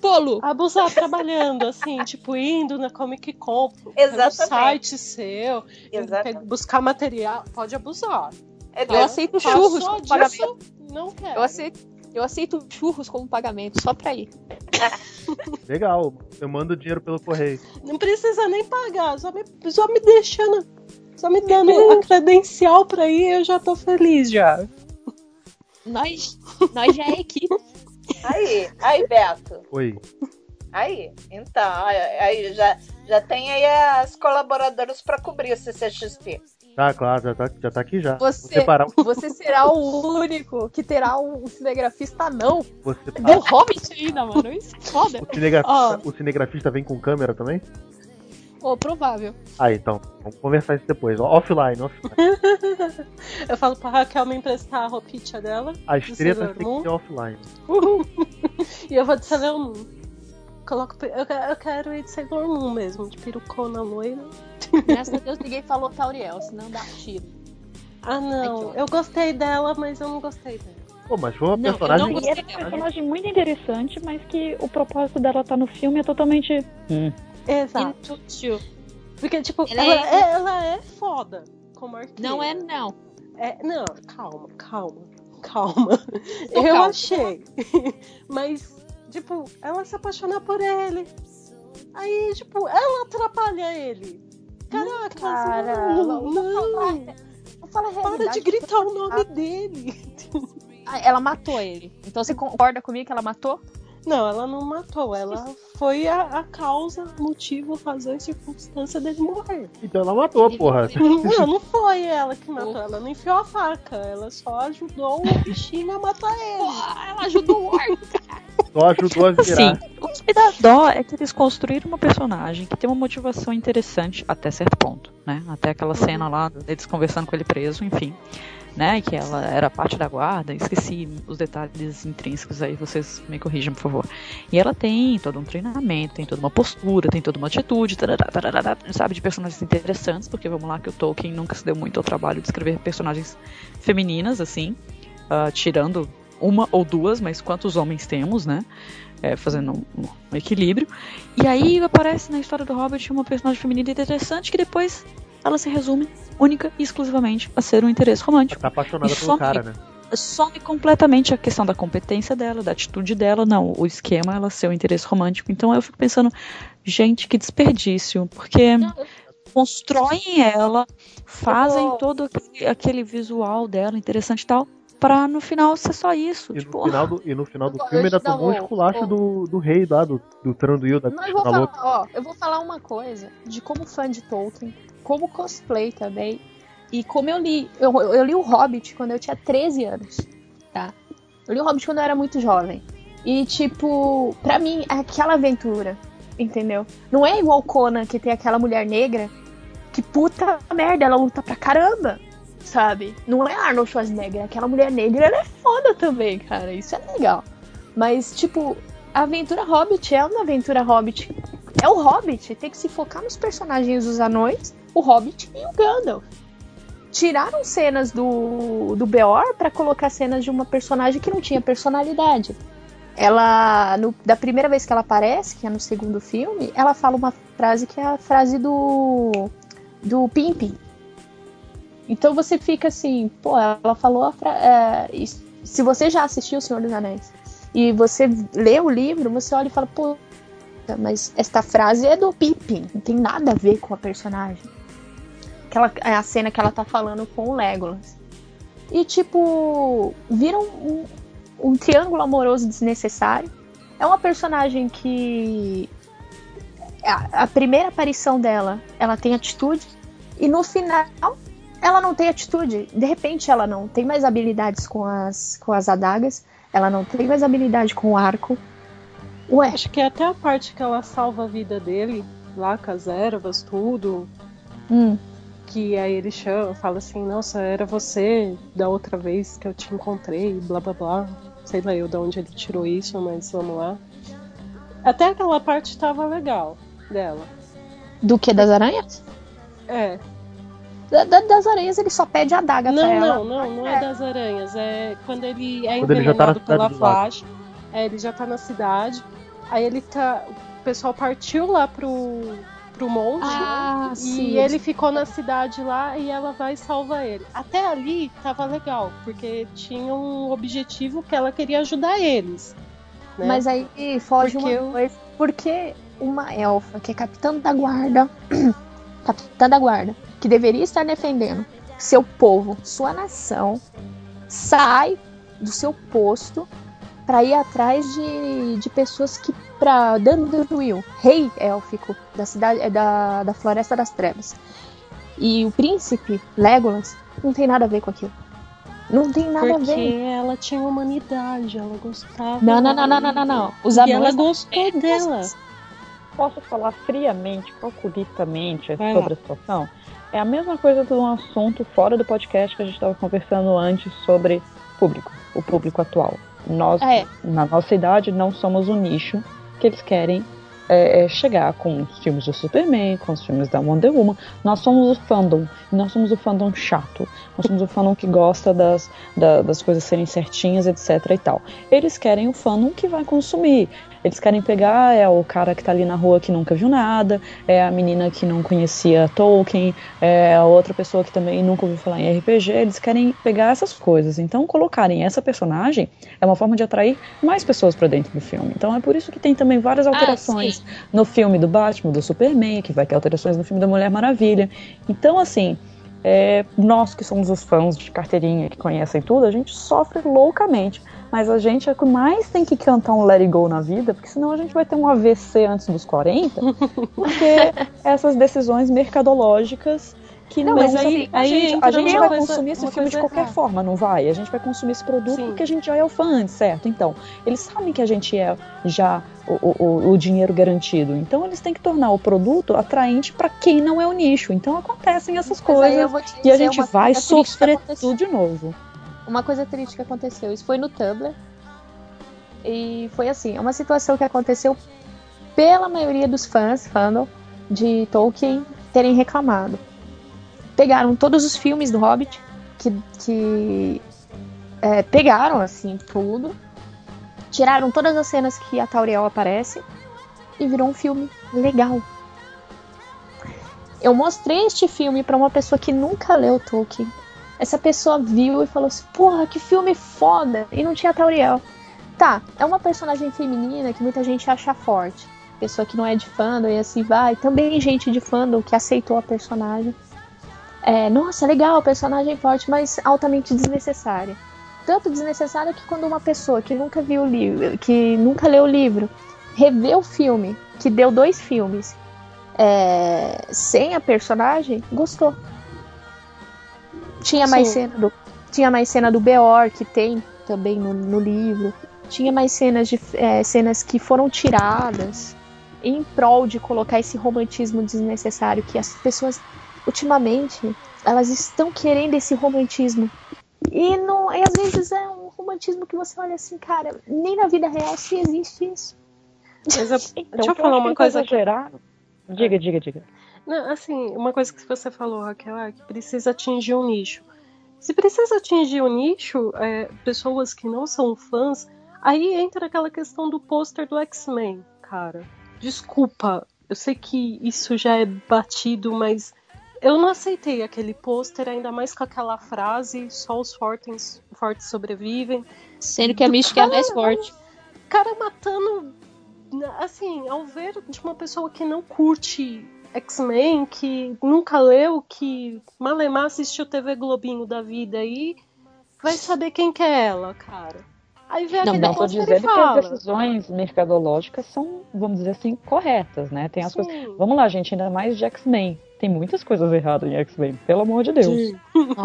Pô, Lu, Abusar trabalhando, assim, tipo, indo na Comic Con, Exatamente. site seu, Exatamente. buscar material, pode abusar. É eu aceito churros como pagamento. Não quero. Eu aceito, eu aceito churros como pagamento, só pra ir. Legal, eu mando dinheiro pelo correio. Não precisa nem pagar, só me, só me deixando, só me dando a credencial pra ir, eu já tô feliz já. Nós, nós já é equipe. Aí, aí, Beto. Oi. Aí, então, aí, já, já tem aí as colaboradoras para cobrir esse CXP. Tá, claro, já tá, já tá aqui já. Você, você será o único que terá um cinegrafista não. Separar. Deu Hobbit ainda, mano. Isso é foda. O, cinegrafista, Ó. o cinegrafista vem com câmera também? Pô, provável. Ah, então. Vamos conversar isso depois. Offline, offline. Eu falo pra Raquel me emprestar a roupinha dela. Tretas Sailor tem que ser offline. E eu vou de Sailor Moon. Coloco, eu, eu quero ir de Sailor Moon mesmo, de perucona loira. Graças a Deus ninguém falou Tauriel, senão dá tiro. Ah, não. Eu gostei dela, mas eu não gostei dela. Pô, mas foi uma Não, personagem. não E é um dela. personagem muito interessante, mas que o propósito dela tá no filme é totalmente. Hum. Exato. Inútil. Porque, tipo, Ela ela, é- é... ela é foda como arqueira. Não é, não. É, não, calma, calma, calma. Tô eu calma. achei. Mas, tipo, ela se apaixona por ele. Aí, tipo, ela atrapalha ele. Caraca, Cara, não, não, para de gritar o nome dele. Ela matou ele. Então você concorda comigo que ela matou? Não, ela não matou. Ela foi a, a causa, motivo, razão e circunstância dele morrer. Então ela matou, porra. Não, não foi ela que matou. Ela não enfiou a faca. Ela só ajudou o bichinho a matar ele. Ela ajudou o orc. Só ajudou a virar. Assim, o que me dá dó é que eles construíram uma personagem que tem uma motivação interessante até certo ponto, né? Até aquela cena lá deles conversando com ele preso, enfim. Né, que ela era parte da guarda, esqueci os detalhes intrínsecos aí, vocês me corrijam, por favor. E ela tem todo um treinamento, tem toda uma postura, tem toda uma atitude, tarará, tarará, sabe, de personagens interessantes, porque vamos lá que o Tolkien nunca se deu muito ao trabalho de escrever personagens femininas, assim, uh, tirando uma ou duas, mas quantos homens temos, né? É, fazendo um, um, equilíbrio. E aí aparece na história do Hobbit uma personagem feminina interessante que depois ela se resume única e exclusivamente a ser um interesse romântico. Tá apaixonada E pelo some- cara, né? Some completamente a questão da competência dela, da atitude dela, não. O esquema é ela ser um interesse romântico. Então eu fico pensando, gente, que desperdício, porque constroem ela, fazem todo aquele, aquele visual dela interessante e tal, pra no final ser só isso. E tipo, no final do, e no final do Eu- filme ainda tomou um esculacho do, do rei lá, do, do Tranduil, da Não, eu vou Cristina falar, ó, eu vou falar uma coisa de como fã de Tolkien, como cosplay também, e como eu li. Eu, eu li o Hobbit quando eu tinha 13 anos, tá? Eu li o Hobbit quando eu era muito jovem. E, tipo, pra mim, é aquela aventura, entendeu? Não é igual Conan, que tem aquela mulher negra, que puta merda, ela luta pra caramba, sabe? Não é Arnold Schwarzenegger, aquela mulher negra, ela é foda também, cara, isso é legal. Mas, tipo, a aventura Hobbit é uma aventura Hobbit. É o Hobbit, tem que se focar nos personagens dos anões, o Hobbit e o Gandalf. Tiraram cenas do, do Beor pra colocar cenas de uma personagem que não tinha personalidade. Ela, no- da primeira vez que ela aparece, que é no segundo filme, ela fala uma frase que é a frase do do Pimpin. Então você fica assim, pô, ela falou é, se você já assistiu O Senhor dos Anéis e você lê o livro, você olha e fala, pô, mas esta frase é do Pippin, não tem nada a ver com a personagem. Aquela, é a cena que ela tá falando com o Legolas. E tipo, viram um, um triângulo amoroso desnecessário. É uma personagem que a, a primeira aparição dela, ela tem atitude e no final ela não tem atitude. De repente ela não tem mais habilidades com as com as adagas, ela não tem mais habilidade com o arco. Ué, Acho que até a parte que ela salva a vida dele, lá com as ervas, tudo, hum, que aí ele chama, fala assim, nossa, era você da outra vez que eu te encontrei, blá blá blá. Sei lá eu de onde ele tirou isso, mas vamos lá. Até aquela parte tava legal dela. do que das aranhas? É. Da- da- das aranhas ele só pede a adaga Não, pra ela. não, não, não é das aranhas. É quando ele é Quando ele tá na envenenado cidade pela do lado. Flash. É, ele já tá na cidade. Aí ele tá. O pessoal partiu lá pro, pro monte. Ah, E sim. ele ficou na cidade lá e ela vai e salva ele. Até ali tava legal, porque tinha um objetivo que ela queria ajudar eles. né? Mas aí foge Porque uma eu- coisa. Porque uma elfa que é capitã da guarda, capitã da guarda, que deveria estar defendendo seu povo, sua nação, sai do seu posto para ir atrás de, de pessoas que para Dandruil, rei élfico da cidade é da, da Floresta das Trevas. E o príncipe Legolas não tem nada a ver com aquilo. Não tem nada a Porque ver. ela tinha humanidade, ela gostava. Não, não, não, não, não, não, não. Os E ela gostou dela. Posso falar friamente, calculitamente Vai sobre a situação? É a mesma coisa de um assunto fora do podcast que a gente estava conversando antes sobre público, o público atual. Nós, É. na nossa idade, não somos o nicho que eles querem é, é, chegar com os filmes do Superman, com os filmes da Wonder Woman. Nós somos o fandom, e nós somos o fandom chato. Nós somos o fandom que gosta das, da- das coisas serem certinhas, etc e tal. Eles querem o fandom que vai consumir. Eles querem pegar é o cara que tá ali na rua que nunca viu nada, é a menina que não conhecia Tolkien, é a outra pessoa que também nunca ouviu falar em RPG. Eles querem pegar essas coisas. Então, colocarem essa personagem é uma forma de atrair mais pessoas pra dentro do filme. Então, é por isso que tem também várias alterações no filme do Batman, do Superman, que vai ter alterações no filme da Mulher Maravilha. Então, assim, é, nós que somos os fãs de carteirinha, que conhecem tudo, a gente sofre loucamente. Mas a gente é que mais tem que cantar um Let It Go na vida, porque senão a gente vai ter um AVC antes dos 40, porque essas decisões mercadológicas que Não, não, mas aí- a aí gente, a gente vai coisa- consumir esse filme de qualquer errada. forma, não vai? A gente vai consumir esse produto Sim. porque a gente já é o fã antes, certo? Então, eles sabem que a gente é já o, o- o, dinheiro garantido. Então, eles têm que tornar o produto atraente para quem não é o nicho. Então, acontecem essas Mas coisas e a gente vai sofrer tudo de novo. Uma coisa triste que aconteceu, isso foi no Tumblr. E foi assim, é uma situação que aconteceu pela maioria dos fãs, fandom, de Tolkien terem reclamado. Pegaram todos os filmes do Hobbit, que, que é, pegaram assim tudo, tiraram todas as cenas que a Tauriel aparece e virou um filme legal. Eu mostrei este filme pra uma pessoa que nunca leu Tolkien. Essa pessoa viu e falou assim: Porra, que filme foda! E não tinha Tauriel. Tá, é uma personagem feminina que muita gente acha forte. Pessoa que não é de fandom e assim vai. Também gente de fandom que aceitou a personagem. É, nossa, legal, personagem forte, mas altamente desnecessária. Tanto desnecessária que quando uma pessoa que nunca viu o livro, que nunca leu o livro, revê o filme, que deu dois filmes, é, sem a personagem, gostou. Tinha mais Sim. cena do tinha mais cena do Beor que tem também no, no livro. Tinha mais cenas de é, cenas que foram tiradas em prol de colocar esse romantismo desnecessário que as pessoas ultimamente elas estão querendo esse romantismo e não e às vezes é um romantismo que você olha assim, cara, nem na vida real se existe isso. Mas eu- Então, deixa eu o que falar uma coisa exageraram- Diga, diga, diga. Não, assim, uma coisa que você falou, Raquel, é que precisa atingir um nicho. Se precisa atingir um nicho, é, pessoas que não são fãs, aí entra aquela questão do pôster do X-Men, cara. Desculpa, eu sei que isso já é batido, mas eu não aceitei aquele pôster, ainda mais com aquela frase: só os fortes, fortes sobrevivem. Sendo que a mística é a mais forte. cara matando. Assim, ao ver de uma pessoa que não curte X-Men, que nunca leu, que malemar assistiu TV Globinho da vida aí, vai saber quem que é ela, cara. Aí vê Não, não tô pôster e dizendo que as decisões mercadológicas são, vamos dizer assim, corretas, né? Tem as Sim. coisas. Vamos lá, gente, ainda mais de X-Men. Tem muitas coisas erradas em X-Men, pelo amor de Deus. Sim.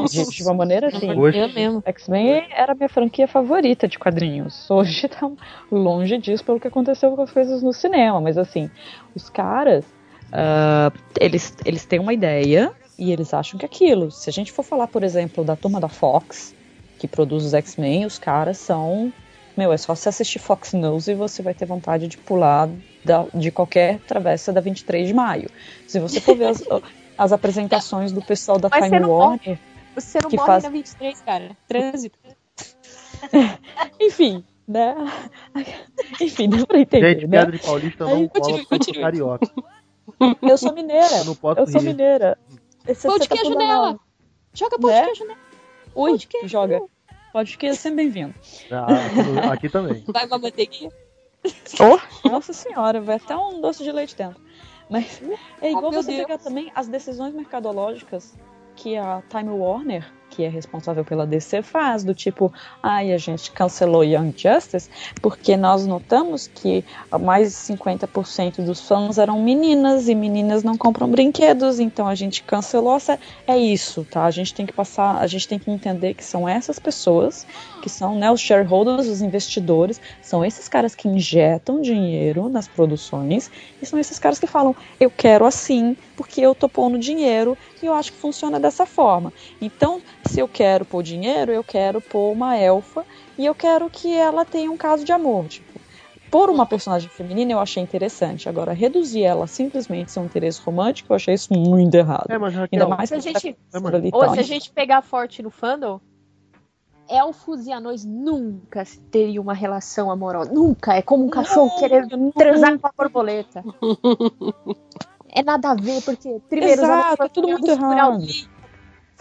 De, de uma maneira assim. Oxe. Eu mesmo. X-Men era a minha franquia favorita de quadrinhos. Hoje tá longe disso pelo que aconteceu com as coisas no cinema. Mas assim, os caras, ah, eles, eles têm uma ideia e eles acham que é aquilo. Se a gente for falar, por exemplo, da turma da Fox, que produz os X-Men, os caras são. Meu, é só você assistir Fox News e você vai ter vontade de pular da- de qualquer travessa da 23 de maio. Se você for ver as, as apresentações do pessoal da Mas você Time não Warner. Você não Que morre faz- na 23, cara. Trânsito. Enfim, né? Enfim, deu pra entender, Gente, né? piada de paulista Aí, não cola continue, continue. carioca. Eu sou mineira. Eu não posso Eu sou rir. mineira. Esse- Pão de tá queijo nela. Joga pão de Né? queijo nela. Ui, Pão de queijo. joga. Pode que é sempre bem-vindo. Ah, aqui também. Vai uma manteiguinha. Oh, nossa senhora, vai até um doce de leite dentro. Mas é igual Oh, você Deus. pegar também as decisões mercadológicas que a Time Warner, que é responsável pela DC, faz, do tipo, ai, a gente cancelou Young Justice porque nós notamos que mais de 50% dos fãs eram meninas e meninas não compram brinquedos, então a gente cancelou. É isso, tá? A gente tem que passar, a gente tem que entender que são essas pessoas que são né, os shareholders, os investidores, são esses caras que injetam dinheiro nas produções e são esses caras que falam, eu quero assim, porque eu tô pondo dinheiro e eu acho que funciona dessa forma. Então, se eu quero pôr dinheiro, eu quero pôr uma elfa e eu quero que ela tenha um caso de amor. Tipo, por uma personagem feminina eu achei interessante. Agora, reduzir ela a simplesmente ser um interesse romântico, eu achei isso muito errado. É, mas Raquel, Ainda mais Se a gente- tá mas- Ou se a gente pegar forte no fandom, elfos e anões nunca teriam uma relação amorosa. Nunca. É como um cachorro querer transar com uma borboleta. É nada a ver, porque primeiro Exato, é tudo muito errado. alguém,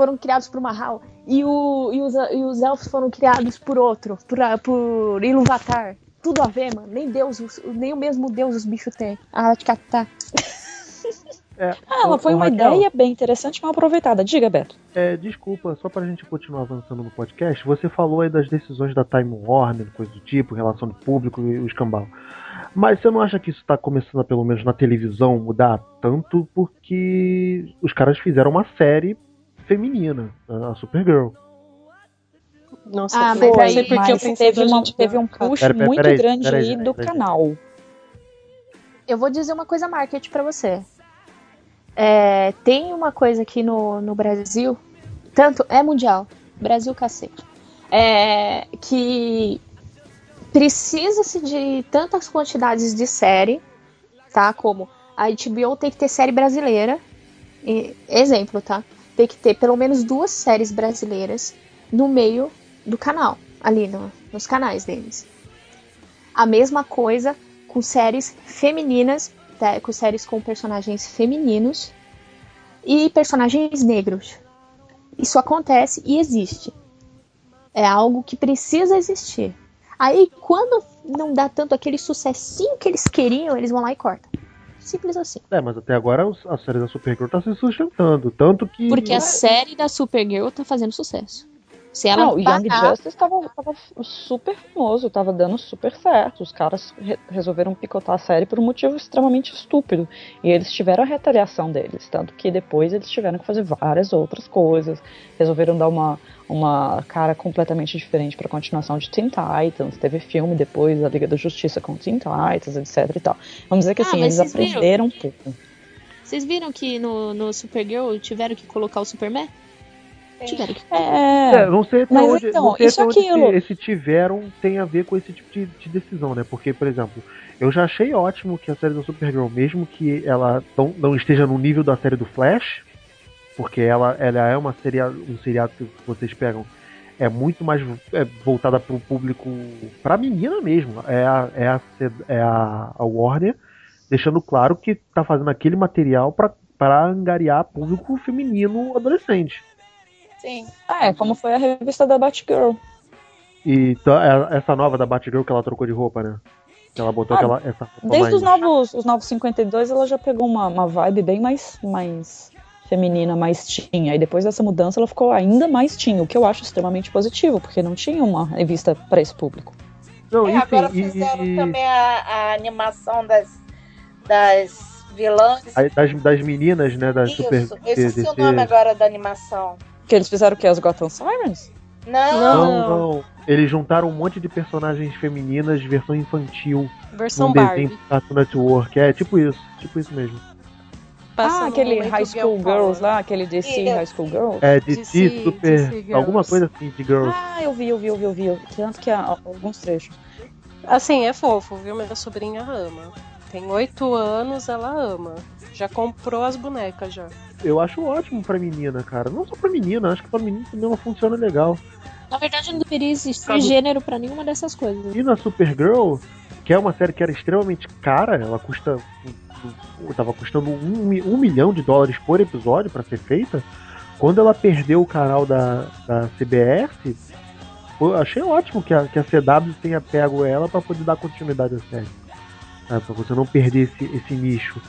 foram criados por Mahal. E, o, e, os, e os elfos foram criados por outro, por, a- por Iluvatar. Tudo a ver, mano. Nem Deus, os- nem o mesmo Deus os bichos têm. Ah, de catar. É, Ah, ela foi uma Raquel, ideia bem interessante, mal aproveitada. Diga, Beto. É, desculpa, só pra gente continuar avançando no podcast, você falou aí das decisões da Time Warner, coisa do tipo, relação do público e o escambau. Mas você não acha que isso tá começando, a, pelo menos na televisão, mudar tanto porque os caras fizeram uma série feminina, a Supergirl. Nossa, Ah, eu mas não aí- porque eu Mas pensei teve, uma- teve um push Pera, pera, muito peraí, grande peraí, aí do peraí. canal. Eu vou dizer uma coisa marketing pra você. É, tem uma coisa aqui no, no Brasil, tanto é mundial, Brasil cacete, é, que precisa-se de tantas quantidades de série, tá? Como a HBO tem que ter série brasileira, e- exemplo, tá? Tem que ter pelo menos duas séries brasileiras no meio do canal, ali no- nos canais deles. A mesma coisa com séries femininas, tá? com séries com personagens femininos e personagens negros. Isso acontece e existe. É algo que precisa existir. Aí, quando não dá tanto aquele sucessinho que eles queriam, eles vão lá e cortam. Simples assim. É, mas até agora a série da Supergirl tá se sustentando, tanto que... Porque a série da Supergirl tá fazendo sucesso. Se ela Não, o Young Justice tava, tava super famoso, tava dando super certo. Os caras re- resolveram picotar a série por um motivo extremamente estúpido. E eles tiveram a retaliação deles. Tanto que depois eles tiveram que fazer várias outras coisas. Resolveram dar uma, uma cara completamente diferente pra continuação de Teen Titans. Teve filme depois, a Liga da Justiça com Teen Titans, etc e tal. Vamos dizer que Ah, assim, eles vocês viram? aprenderam um pouco. Vocês viram que no, no Supergirl tiveram que colocar o Superman? Tiveram que É, É, não sei até Mas onde, então, não sei isso até onde aquilo. esse, esse tiveram tem a ver com esse tipo de, de decisão, né? Porque, por exemplo, eu já achei ótimo que a série da Supergirl, mesmo que ela não, não esteja no nível da série do Flash, porque ela, ela é uma série, um seriado que vocês pegam, é muito mais é, voltada para o público, para menina mesmo. É a, é a, é a, a Warner deixando claro que tá fazendo aquele material para angariar público feminino adolescente. Sim. Ah, é como foi a revista da Batgirl. E é- essa nova da Batgirl que ela trocou de roupa, né? Que ela botou Ah, aquela, essa roupa Desde mais... os novos, os novos 52, ela já pegou uma, uma vibe bem mais, mais feminina, mais teen. Aí depois dessa mudança, ela ficou ainda mais teen, o que eu acho extremamente positivo, porque não tinha uma revista para esse público. Não, É, enfim, agora e- fizeram e- também a, a animação das, das vilãs. das, das meninas, né, das Isso, super... eu esqueci o nome agora da animação. Que eles fizeram o que? As Gotham Sirens? Não, Não, não. Eles juntaram um monte de personagens femininas, versão infantil, Versão num Barbie. desenho do Cartoon Network. É, tipo isso. Tipo isso mesmo. Passa ah, aquele High School Girl Power. Girls lá, aquele DC Isso. High School Girls. É, de DC, si, super... DC alguma coisa assim, de girls. Ah, eu vi, eu vi, eu vi, eu vi. Tanto que há alguns trechos. Assim, é fofo, viu? Minha sobrinha ama. Tem oito anos, ela ama. Já comprou as bonecas já. Eu acho ótimo pra menina, cara. Não só pra menina, acho que pra menina também ela funciona legal. Na verdade, não deveria existir gênero pra nenhuma dessas coisas. E na Supergirl, que é uma série que era extremamente cara, ela custa. Tava custando um, um milhão de dólares por episódio pra ser feita. Quando ela perdeu o canal da, da CBS, eu achei ótimo que a, que a CW tenha pego ela pra poder dar continuidade à série. Sabe, pra você não perder esse, esse nicho.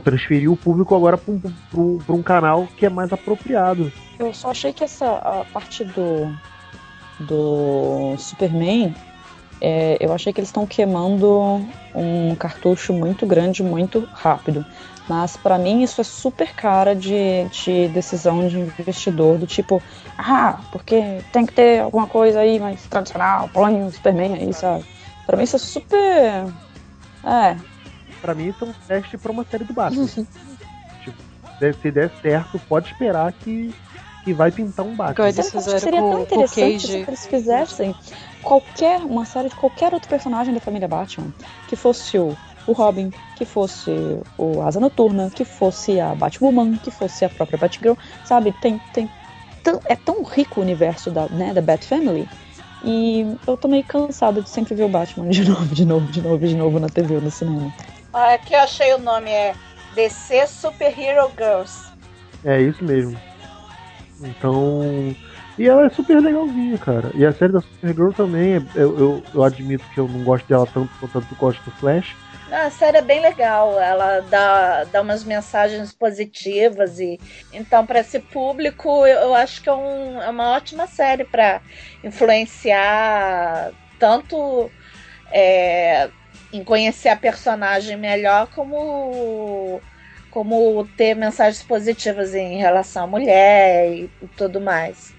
Só o público agora pra um, um- canal que é mais apropriado. Eu só achei que essa a parte do do Superman, é, eu achei que eles estão queimando um cartucho muito grande, muito rápido. Mas pra mim isso é super cara de, de decisão de investidor do tipo, ah, porque tem que ter alguma coisa aí mais tradicional, põe o Superman aí, sabe? Pra mim isso é super. É, Pra mim, isso é um teste pra uma série do Batman. tipo, se der certo, pode esperar que, que vai pintar um Batman. Igual eles Sabe o que fizeram seria com- tão interessante se eles fizessem qualquer uma série de qualquer outro personagem da família Batman, que fosse o, o Robin, que fosse o Asa Noturna, que fosse a Batwoman, que fosse a própria Batgirl, sabe? Tem, tem tão, é tão rico o universo da, né, da Bat Family. E eu tô meio cansada de sempre ver o Batman de novo, de novo, de novo, de novo na TV ou no cinema. Ah, aqui eu achei o nome, é DC Super Hero Girls. É isso mesmo. Então. E ela é super legalzinha, cara. E a série da Supergirl também, eu, eu, eu admito que eu não gosto dela tanto quanto eu gosto do Flash. A série é bem legal, ela dá, dá umas mensagens positivas e então para esse público eu, eu acho que é, um, é uma ótima série para influenciar tanto é, em conhecer a personagem melhor como como ter mensagens positivas em relação à mulher e, e tudo mais.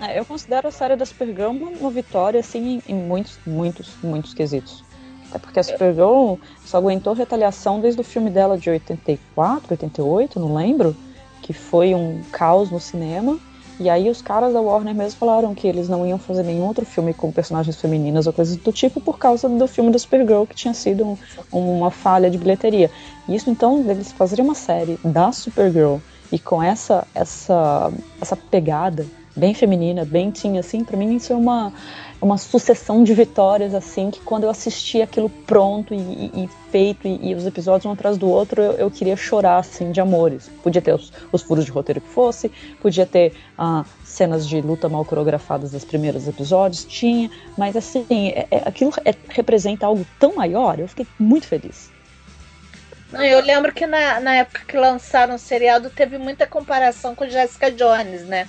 É, eu considero a série da Supergirl uma, vitória assim em, em muitos, muitos, muitos quesitos. Até porque a Supergirl só aguentou retaliação desde o filme dela de 84, 88, não lembro, que foi um caos no cinema. E aí os caras da Warner mesmo falaram que eles não iam fazer nenhum outro filme com personagens femininas ou coisas do tipo por causa do filme da Supergirl, que tinha sido um, uma falha de bilheteria. E isso então, deles fazerem uma série da Supergirl e com essa, essa, essa pegada bem feminina, bem tinha assim, para mim isso é uma uma sucessão de vitórias, assim, que quando eu assisti aquilo pronto e, e, feito, e, e, os episódios um atrás do outro, eu, eu, queria chorar, assim, de amores. Podia ter os, os furos de roteiro que fosse, podia ter ah, cenas de luta mal coreografadas dos primeiros episódios, tinha, mas, assim, é, é, aquilo é, representa algo tão maior, eu fiquei muito feliz. Eu lembro que na, na época que lançaram o seriado teve muita comparação com Jessica Jones, né?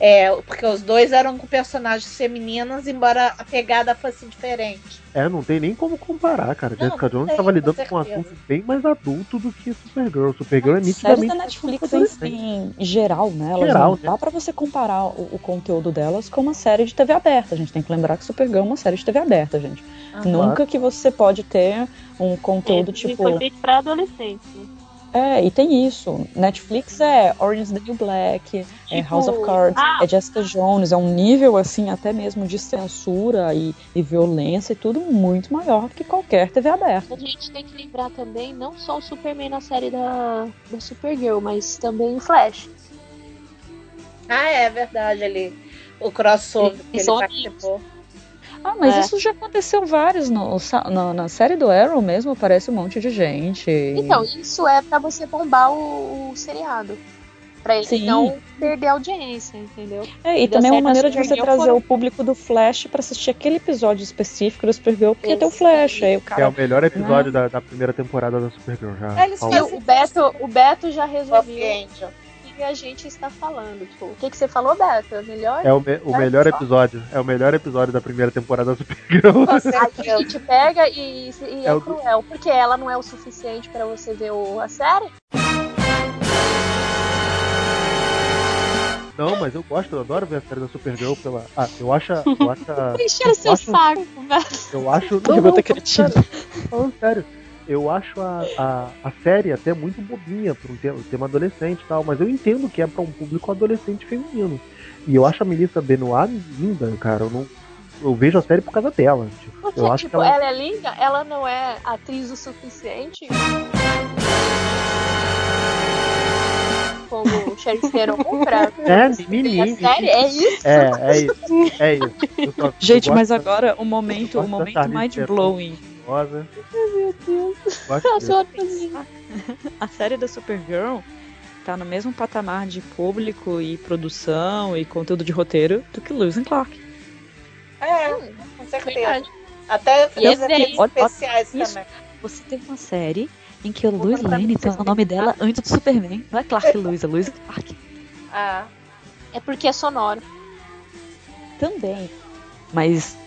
É, porque os dois eram com personagens femininas, embora a pegada fosse diferente. É, não tem nem como comparar, cara. Não, Jessica Jones estava lidando com um assunto bem mais adulto do que Supergirl. Supergirl é nitidamente. Séries da Netflix em, em geral, né? Elas geral, não né? dá pra você comparar o, o, conteúdo delas com uma série de TV aberta. A gente tem que lembrar que Supergirl é uma série de TV aberta, gente. Ah, Nunca claro. que você pode ter um conteúdo é, tipo. Foi feito pra adolescentes. É, e tem isso. Netflix é Orange is the New Black, tipo, é House of Cards, ah, é Jessica Jones, é um nível assim até mesmo de censura e, e, violência e tudo muito maior do que qualquer TV aberta. A gente tem que lembrar também não só o Superman na série da, da Supergirl, mas também o Flash. Ah, é verdade ali. O crossover que ele participou. Amigos. Ah, mas é. isso já aconteceu vários. No, no, na série do Arrow mesmo aparece um monte de gente. Então, isso é para você bombar o, o seriado. Pra ele Sim. não perder a audiência, entendeu? É, e, e também é uma maneira de você trazer foram... o público do Flash para assistir aquele episódio específico do Supergirl, porque tem o Flash. Aí o cara, é o melhor episódio né? da, da, primeira temporada da Supergirl já. É, eles o, Beto, o Beto já resolveu que a gente está falando. Tipo, o que, que você falou, Beto? É o melhor? É o, me o melhor episódio. É o melhor episódio da primeira temporada do Supergirl. A gente pega e, e é, é cruel, porque ela não é o suficiente para você ver o, a série. Não, mas eu gosto, eu adoro ver a série da Supergirl pela. Ah, eu acho. Eu acho. Encher seu acho, saco, velho. Eu acho. Não, não, não, falando sério eu acho a, a, a série até muito bobinha para um tema, tema, adolescente e tal, mas eu entendo que é para um público adolescente feminino. E eu acho a Melissa Benoit linda, cara. Eu, não, eu vejo a série por causa dela. Tipo, Porque, eu acho tipo, que ela... ela é linda, ela não é atriz o suficiente como Charlize Theron pra é, menino, série? É isso? É, é isso. É isso. Só, Gente, mas agora o momento, o momento mind blowing famosa. Meu Deus. A série da Supergirl tá no mesmo patamar de público e produção e conteúdo de roteiro do que Lewis and Clark. É, com certeza. Até fazer efeitos especiais isso, também. Você tem uma série em que o Lois Lane tem o nome dela antes do Superman. Não é Clark Lewis, é Lois Clark. Ah. É porque é sonoro. Também. Mas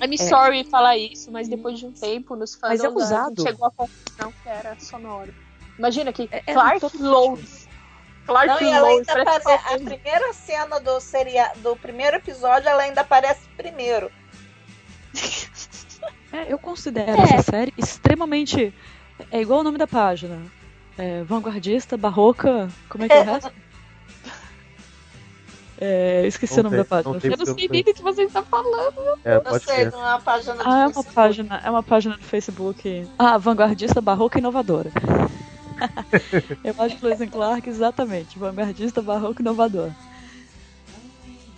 I'm é. sorry falar isso, mas depois de um tempo nos fãs mas é usado. chegou à conclusão que era sonoro. Imagina que é, é Clark é Lois. Clark Não, Lois. Apare... A primeira cena do, seria... do primeiro episódio, ela ainda aparece primeiro. É, eu considero é. essa série extremamente. É igual o nome da página. É, vanguardista, barroca. Como é que é o resto? É, esqueci não o nome tem, da página. eu não sei nem o que você está falando. É, pode sei, não é uma página do Ah, é uma página, é uma página do Facebook. Ah, vanguardista, barroca e inovadora. eu acho que Lois Clark, exatamente. Vanguardista, barroca e inovadora.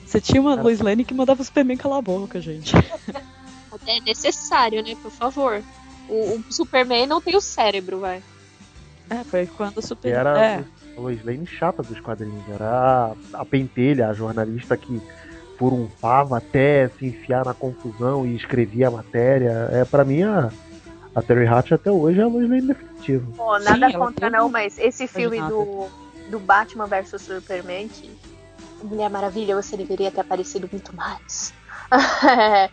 Você tinha uma Lois Lane que mandava o Superman calar a boca, gente. É necessário, né? Por favor. O, o Superman não tem o cérebro, vai. É, foi quando o Superman. Era é. Lois Lane chata dos quadrinhos. Era a pentelha, a jornalista que furunfava até se enfiar na confusão e escrevia a matéria. É para mim a, A Terry Hatch até hoje é a Lois Lane definitiva. Pô, nada Sim, contra não, mas esse filme do, do Batman vs Superman, que Mulher Maravilha, você deveria ter aparecido muito mais.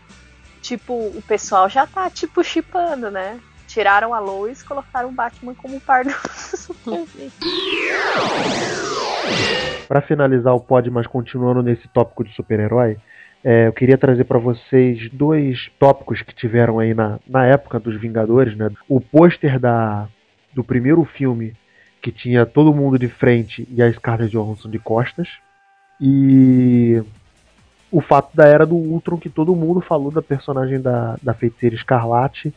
tipo, o pessoal já tá, tipo, chipando, né? Tiraram a Lois e colocaram o Batman como par do Superman. Pra finalizar o pod, mas continuando nesse tópico de super-herói, é, eu queria trazer pra vocês dois tópicos que tiveram aí na, na época dos Vingadores, né? O pôster da do primeiro filme que tinha todo mundo de frente e a Scarlett Johansson de costas e o fato da era do Ultron que todo mundo falou da personagem da, da feiticeira Escarlate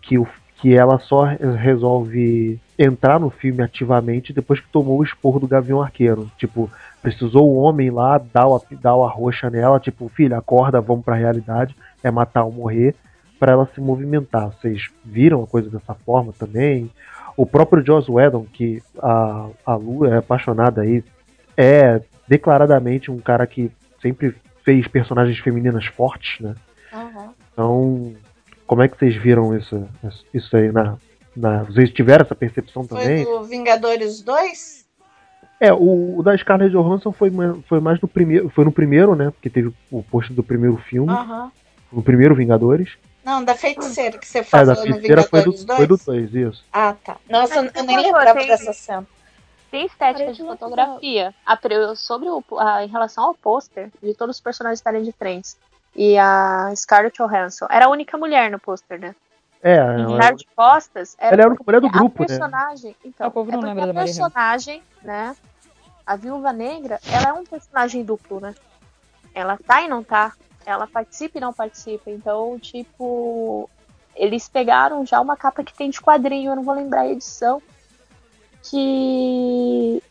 que, o, que ela só resolve entrar no filme ativamente depois que tomou o esporro do Gavião Arqueiro. Tipo, precisou o homem lá dar o, dar arrocha nela, tipo, filha, acorda, vamos pra realidade, é matar ou morrer, para ela se movimentar. Vocês viram a coisa dessa forma também? O próprio Joss Whedon, que a, a Lu é apaixonada aí, é declaradamente um cara que sempre fez personagens femininas fortes, né? Então, como é que vocês viram isso, isso aí na, na. Vocês tiveram essa percepção também? Foi do Vingadores 2? É, o, o da Scarlett Johansson foi, foi mais no primeiro. Foi no primeiro, né? Porque teve o post do primeiro filme, Aham. no primeiro Vingadores. Não, da feiticeira que você Ah, falou da no feiticeira foi do, Vingadores 2? foi do 2, isso. Ah, tá. Nossa, eu, eu nem lembrava tem- dessa cena. Tem estética Parece de fotografia. A sobre o, a- em relação ao pôster, de todos os personagens estarem de frente. E a Scarlett Johansson era a única mulher no pôster, né? É, E ela, Estar de costas era ela é a única mulher do a grupo, né? personagem, então, Ah, o povo é não porque lembra a da personagem, né? A Viúva Negra, ela é um personagem duplo, né? Ela tá e não tá. Ela participa e não participa. Então, tipo, eles pegaram já uma capa que tem de quadrinho, eu não vou lembrar a edição, que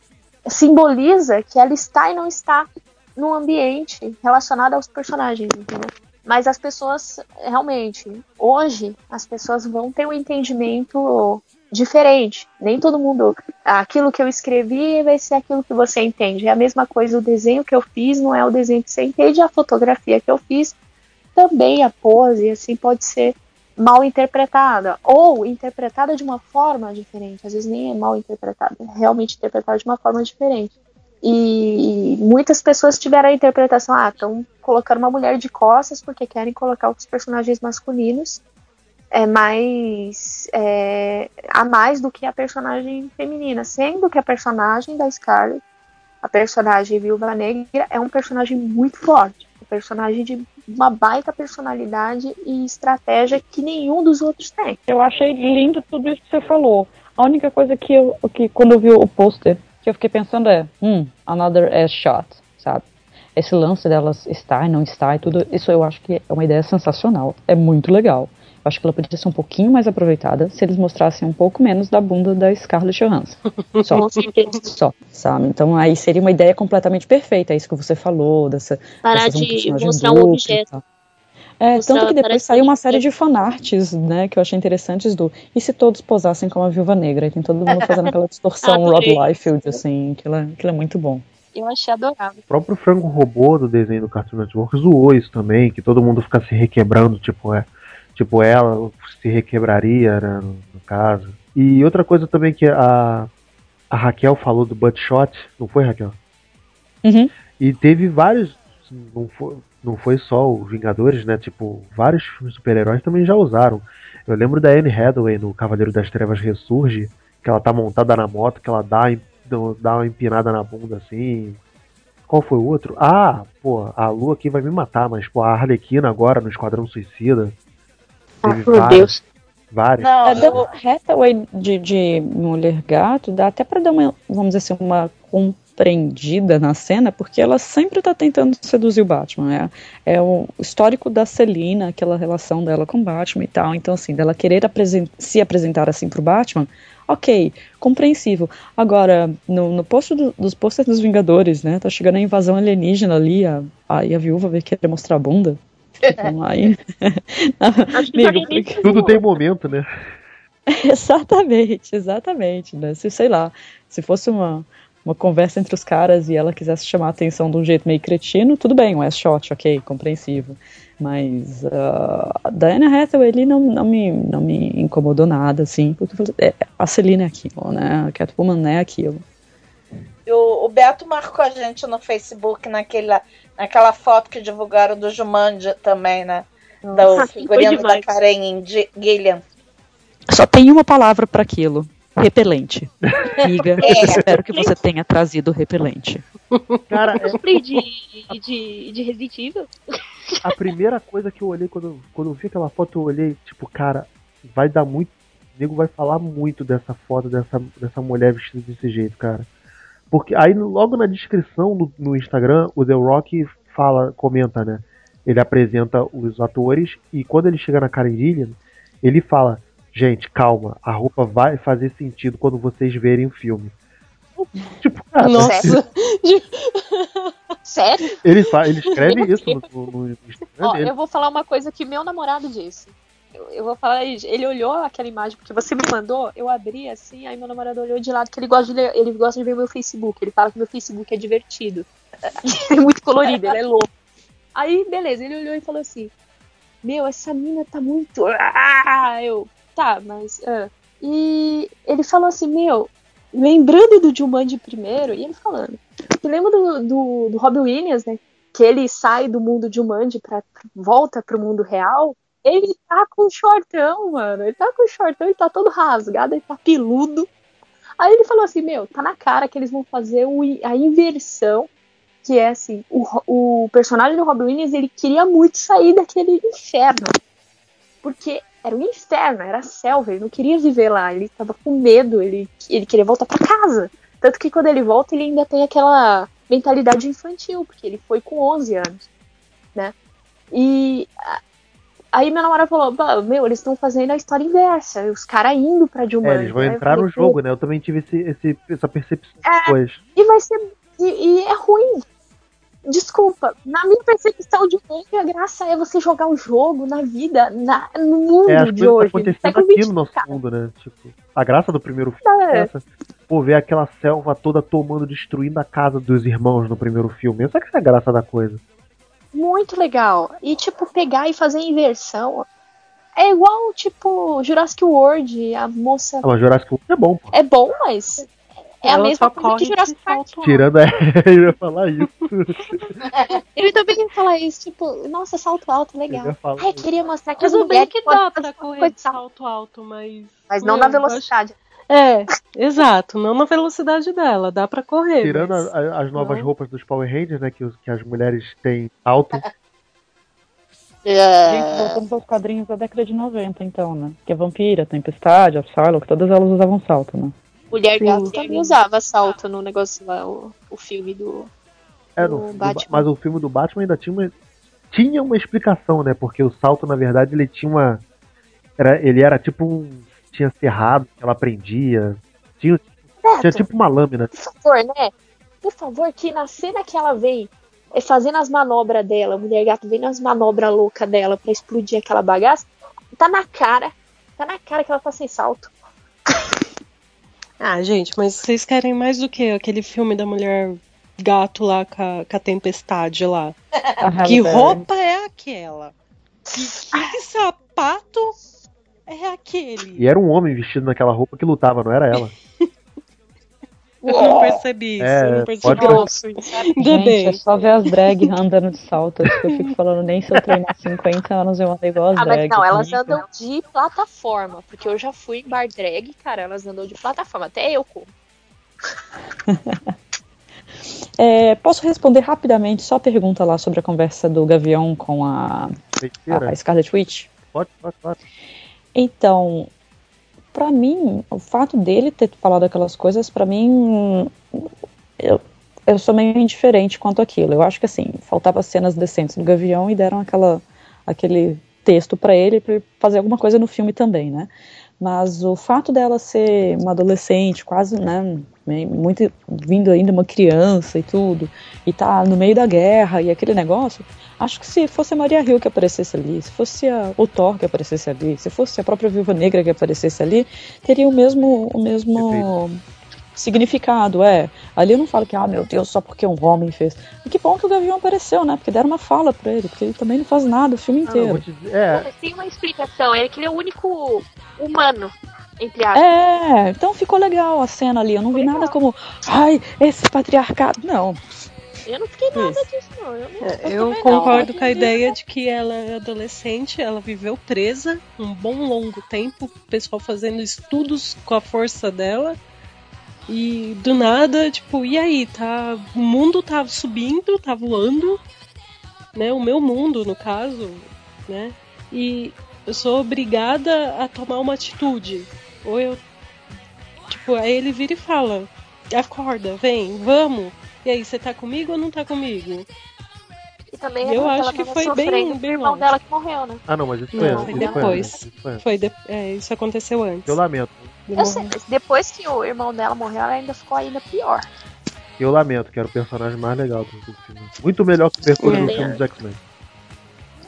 simboliza que ela está e não está no ambiente relacionado aos personagens, entendeu? Mas as pessoas, realmente, hoje, as pessoas vão ter um entendimento diferente. Nem todo mundo. Aquilo que eu escrevi vai ser aquilo que você entende. É a mesma coisa, o desenho que eu fiz não é o desenho que você entende, a fotografia que eu fiz também, a pose, assim, pode ser mal interpretada. Ou interpretada de uma forma diferente. Às vezes nem é mal interpretada, é realmente interpretada de uma forma diferente. E muitas pessoas tiveram a interpretação, ah, estão colocando uma mulher de costas porque querem colocar os personagens masculinos é mais é, a mais do que a personagem feminina, sendo que a personagem da Scarlett, a personagem Viúva Negra, é um personagem muito forte, um personagem de uma baita personalidade e estratégia que nenhum dos outros tem. Eu achei lindo tudo isso que você falou. A única coisa que eu, que quando eu vi o pôster, que eu fiquei pensando é, hum, another ass shot, sabe? Esse lance delas estar e não estar e tudo, isso eu acho que é uma ideia sensacional. É muito legal. Eu acho que ela podia ser um pouquinho mais aproveitada se eles mostrassem um pouco menos da bunda da Scarlett Johansson. Só. Só, sabe? Então aí seria uma ideia completamente perfeita, é isso que você falou, dessa. Parar de mostrar um objeto. É, tanto que depois saiu uma um série de fanarts, né, que eu achei interessantes do. E se todos posassem como a Viúva Negra? E tem todo mundo fazendo aquela distorção Rod Adorei. Liefeld, assim, aquilo, é- aquilo é muito bom. Eu achei adorável. O próprio frango robô do desenho do Cartoon Network zoou isso também, que todo mundo fica se requebrando, tipo, é, tipo ela se requebraria, né, no, no caso. E outra coisa também que a, a Raquel falou do Buttshot, não foi, Raquel? Uhum. E teve vários, não foi, não foi só os Vingadores, né, tipo, vários super-heróis também já usaram. Eu lembro da Anne Hathaway no Cavaleiro das Trevas Ressurge, que ela tá montada na moto, que ela dá, dá uma empinada na bunda assim, qual foi o outro? Ah, pô, a Lu aqui vai me matar, mas pô, a Arlequina agora no Esquadrão Suicida. Ah, por várias, Deus. várias. Não, A Hathaway de, de Mulher Gato dá até pra dar uma, vamos dizer assim, uma compreendida na cena, porque ela sempre tá tentando seduzir o Batman. É, é o histórico da Selina, aquela relação dela com o Batman e tal. Então, assim, dela querer apresen- se apresentar assim pro Batman, ok, compreensível. Agora, no, no posto do- dos posters dos Vingadores, né, tá chegando a invasão alienígena ali, a, aí a viúva vai querer mostrar a bunda. Então, aí... Que Amigo, porque- Tudo tem momento, né? Exatamente, exatamente, né? Se, sei lá, se fosse uma, uma conversa entre os caras e ela quisesse chamar a atenção de um jeito meio cretino, tudo bem, um ass shot, ok, compreensível. Mas uh, a Diana Hathaway ali não, não, me, não me incomodou nada, assim, porque é, a Celina é aquilo, né? A Catwoman é aquilo. O, o Beto marcou a gente no Facebook naquela, naquela foto que divulgaram do Jumanji também, né? Do figurino da Karen Gillian. Só tem uma palavra para aquilo. Repelente. Amiga, é. espero que você tenha trazido repelente. Cara, é... de, de, de Resident Evil. A primeira coisa que eu olhei quando, quando eu vi aquela foto, eu olhei, tipo, cara, vai dar muito. O nego vai falar muito dessa foto, dessa, dessa mulher vestida desse jeito, cara. Porque aí logo na descrição no, no Instagram, o The Rock fala, comenta, né? Ele apresenta os atores e quando ele chega na Karen Gillian, ele fala: Gente, calma, a roupa vai fazer sentido quando vocês verem o filme. Tipo, cara, Nossa! Sério? Ele, fala, ele escreve isso no, no, no Instagram Ó, dele. Eu vou falar uma coisa que meu namorado disse. Eu, eu, vou falar, ele olhou aquela imagem porque você me mandou, eu abri assim, aí meu namorado olhou de lado que ele gosta de ler, ele gosta de ver meu Facebook. Ele fala que meu Facebook é divertido. é muito colorido, ele é louco. Aí, beleza, ele olhou e falou assim: Meu, essa mina tá muito. Ah! Eu, tá, mas. Uh. E ele falou assim: Meu, lembrando do Jumanji primeiro, e ele falando: Você lembra do, do, do Robin Williams, né? Que ele sai do mundo Jumanji pra volta pro mundo real. Ele tá com shortão, mano. Ele tá com shortão, ele tá todo rasgado, ele tá peludo. Aí ele falou assim: Meu, tá na cara que eles vão fazer o, a inversão que é assim, o, o personagem do Robin Williams, ele queria muito sair daquele inferno. Porque era um inferno, era a selva, ele não queria viver lá, ele estava com medo, ele, ele queria voltar para casa. Tanto que quando ele volta, ele ainda tem aquela mentalidade infantil, porque ele foi com 11 anos, né? E aí meu namorado falou, meu, eles estão fazendo a história inversa, os caras indo pra Dilma. É, eles vão entrar no jogo, né? Eu também tive esse, esse essa percepção é, depois. E vai ser. E, e, é ruim, Desculpa, na minha percepção de mundo, a graça é você jogar o jogo na vida, na, no mundo é, de hoje. Tá acontecendo aqui no nosso mundo, né? Tipo, a graça do primeiro filme é, é essa. Pô, ver aquela selva toda tomando, destruindo a casa dos irmãos no primeiro filme. Essa que é a graça da coisa. Muito legal. E, tipo, pegar e fazer inversão. É igual, tipo, Jurassic World, a moça. Ah, mas Jurassic World é bom. Pô. É bom, mas é a mesma coisa que Jurassic Park. Tirando é, eu ia falar isso. Ele também ia falar isso, tipo, nossa, salto alto, legal. Eu Ai, queria mostrar que mas as bem que dá pra correr de salto alto, mas. Mas não na velocidade. É, exato, não na velocidade dela, dá pra correr. Tirando mas... a, as novas não. roupas dos Power Rangers, né, que, que as mulheres têm alto. É... Gente, voltamos aos quadrinhos da década de 90, então, né? Que a Vampira, a Tempestade, a Psylocke, todas elas usavam salto, né? Mulher Gato também usava salto no negócio lá, o, o filme do, é, do Batman. mas o filme do Batman ainda tinha uma, tinha uma explicação, né? Porque o salto, na verdade, ele tinha uma. Era, ele era tipo um. Tinha cerrado que ela prendia. Tinha, tinha tipo uma lâmina. Por favor, né? Por favor, que na cena que ela vem é fazendo as manobras dela, a mulher gato vem nas manobras loucas dela para explodir aquela bagaça, tá na cara. Tá na cara que ela tá sem salto. Ah, gente, mas vocês querem mais do que aquele filme da mulher gato lá com a, com a tempestade lá? que roupa é aquela? Que, que sapato é aquele? E era um homem vestido naquela roupa que lutava, não era ela. Eu não percebi isso, é, não percebi. Grosso. Ainda bem. É só ver as drag andando de salto. Eu fico falando, nem se eu treinar 50 anos eu andei igual as ah, drag. Mas não, elas andam de plataforma. Porque eu já fui em bar drag, cara, elas andam de plataforma. Até eu como. é, posso responder rapidamente só a pergunta lá sobre a conversa do Gavião com a, a Scarlet Witch? Pode, pode, pode. Então, para mim, o fato dele ter falado aquelas coisas, para mim, eu, eu sou meio indiferente quanto aquilo. Eu acho que assim, faltava cenas decentes do Gavião e deram aquela, aquele texto para ele para fazer alguma coisa no filme também, né? Mas o fato dela ser uma adolescente, quase, né, muito vindo ainda uma criança e tudo, e tá no meio da guerra e aquele negócio, acho que se fosse a Maria Hill que aparecesse ali, se fosse a, o Thor que aparecesse ali, se fosse a própria Viúva Negra que aparecesse ali, teria o mesmo o mesmo significado, é. Ali eu não falo que, ah, meu Deus, só porque um homem fez. E que bom que o Gavião apareceu, né? Porque deram uma fala pra ele, porque ele também não faz nada o filme Ah, não, inteiro. te dizer- é, Mas tem uma explicação, é que ele é o único humano, entre aspas. É, então ficou legal a cena ali. Eu não vi nada como, ai, esse patriarcado. Não. Eu não fiquei nada Isso. disso, não. Eu não- É, Eu não. concordo com a ideia de que ela é adolescente, ela viveu presa um bom longo tempo, o pessoal fazendo estudos com a força dela. E do nada, tipo, e aí, tá, o mundo tá subindo, tá voando, né? O meu mundo, no caso, né? E eu sou obrigada a tomar uma atitude. Ou eu tipo, aí ele vira e fala: "Acorda, vem, vamos". E aí, você tá comigo ou não tá comigo? E também Eu ela acho que foi bem- bem irmão dela que morreu, né? Ah, não, mas isso foi Não, antes. foi depois. foi. Foi de- é, isso aconteceu antes. Eu lamento. Eu sei, depois que o irmão dela morreu, ela ainda ficou ainda pior. Eu lamento, que era o personagem mais legal do, filme. Muito melhor que o Mercúrio É. do filme dos X-Men.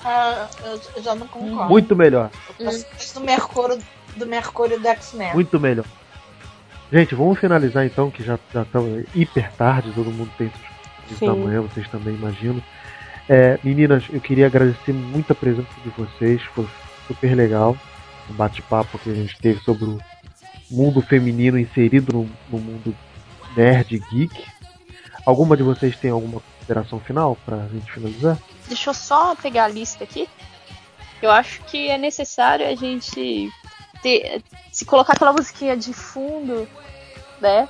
Ah, eu, eu já não concordo. Muito melhor. Eu mais do Mercúrio, do Mercúrio do X-Men. Muito melhor. Gente, vamos finalizar então, que já estamos hiper tarde, todo mundo tem seus da manhã, vocês também imaginam. É, meninas, eu queria agradecer muito a presença de vocês, foi super legal o bate-papo que a gente teve sobre o mundo feminino inserido no, no mundo nerd geek. Alguma de vocês tem alguma consideração final pra gente finalizar? Deixa eu só pegar a lista aqui. Eu acho que é necessário a gente ter, se colocar aquela musiquinha de fundo, né?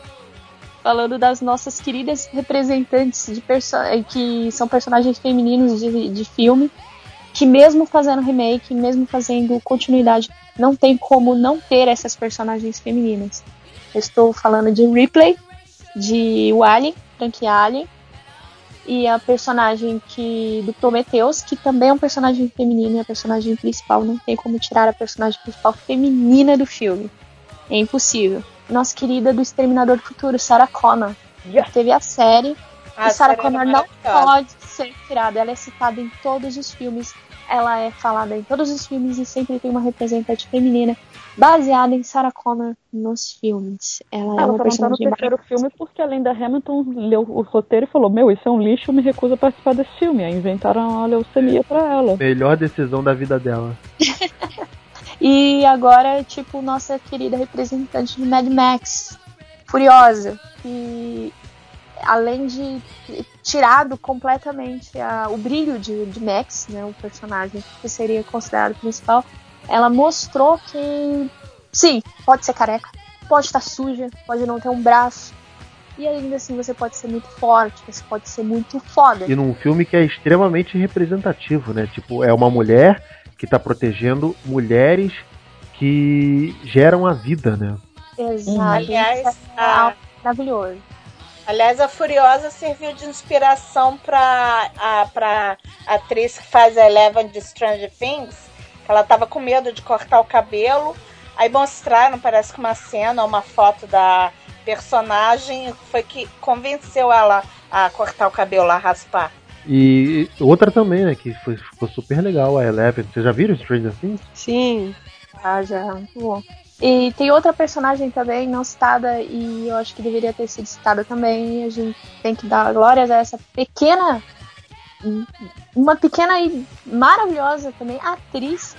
Falando das nossas queridas representantes de eh, que são personagens femininos de, de filme, que mesmo fazendo remake, mesmo fazendo continuidade, não tem como não ter essas personagens femininas. Estou falando de Ripley, de o Alien, franquia Alien, e a personagem que do Prometheus, que também é um personagem feminino e a personagem principal não tem como tirar a personagem principal feminina do filme. É impossível. Nossa querida do Exterminador do Futuro, Sarah Connor. Teve a série Ah, e Sarah Connor não pode ser tirada. Ela é citada em todos os filmes. Ela é falada em todos os filmes e sempre tem uma representante feminina baseada em Sarah Connor nos filmes. Ela, é Ela uma tá no personagem terceiro filme porque a Linda Hamilton leu o roteiro e falou: Meu, isso é um lixo, eu me recuso a participar desse filme. Aí inventaram a leucemia pra ela. Melhor decisão da vida dela. E agora, tipo, nossa querida representante de Mad Max, Furiosa, que além de tirado completamente a- o brilho de, de Max, né, o personagem que seria considerado principal, ela mostrou que sim, pode ser careca, pode estar suja, pode não ter um braço, e ainda assim você pode ser muito forte, você pode ser muito foda. E num filme que é extremamente representativo, né? Tipo, é uma mulher que tá protegendo mulheres que geram a vida, né? Exato. Aliás, é a- maravilhoso. Aliás, a Furiosa serviu de inspiração pra a pra atriz que faz a Eleven de Stranger Things. que Ela tava com medo de cortar o cabelo. Aí mostraram, parece que uma cena, uma foto da personagem. Foi que convenceu ela a cortar o cabelo, a raspar. E outra também, né? Que foi, ficou super legal, a Eleven. Vocês já viram Stranger Things? Sim. Ah, já, muito bom. E tem outra personagem também não citada e eu acho que deveria ter sido citada também. E a gente tem que dar glórias a essa pequena, uma pequena e maravilhosa também atriz,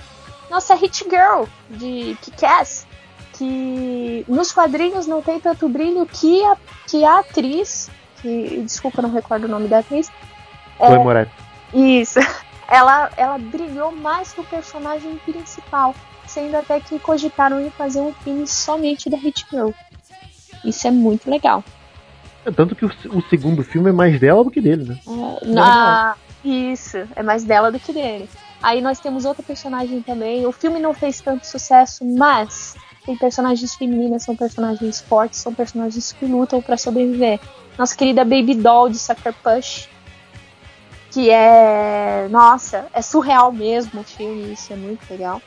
nossa Hit Girl de Kick-Ass, que nos quadrinhos não tem tanto brilho que a, que a atriz, que desculpa, eu não recordo o nome da atriz. Chloe Moretz. Isso. Ela, ela brilhou mais que o personagem principal, sendo até que cogitaram em fazer um filme somente da Hit Girl. Isso é muito legal. É, Tanto que o, o segundo filme é mais dela do que dele, né? Na... Isso, é mais dela do que dele. Aí nós temos outra personagem também. O filme não fez tanto sucesso, mas tem personagens femininas, são personagens fortes, são personagens que lutam pra sobreviver. Nossa querida Baby Doll de Sucker Push, que é. Nossa, é surreal mesmo o filme, isso é muito legal.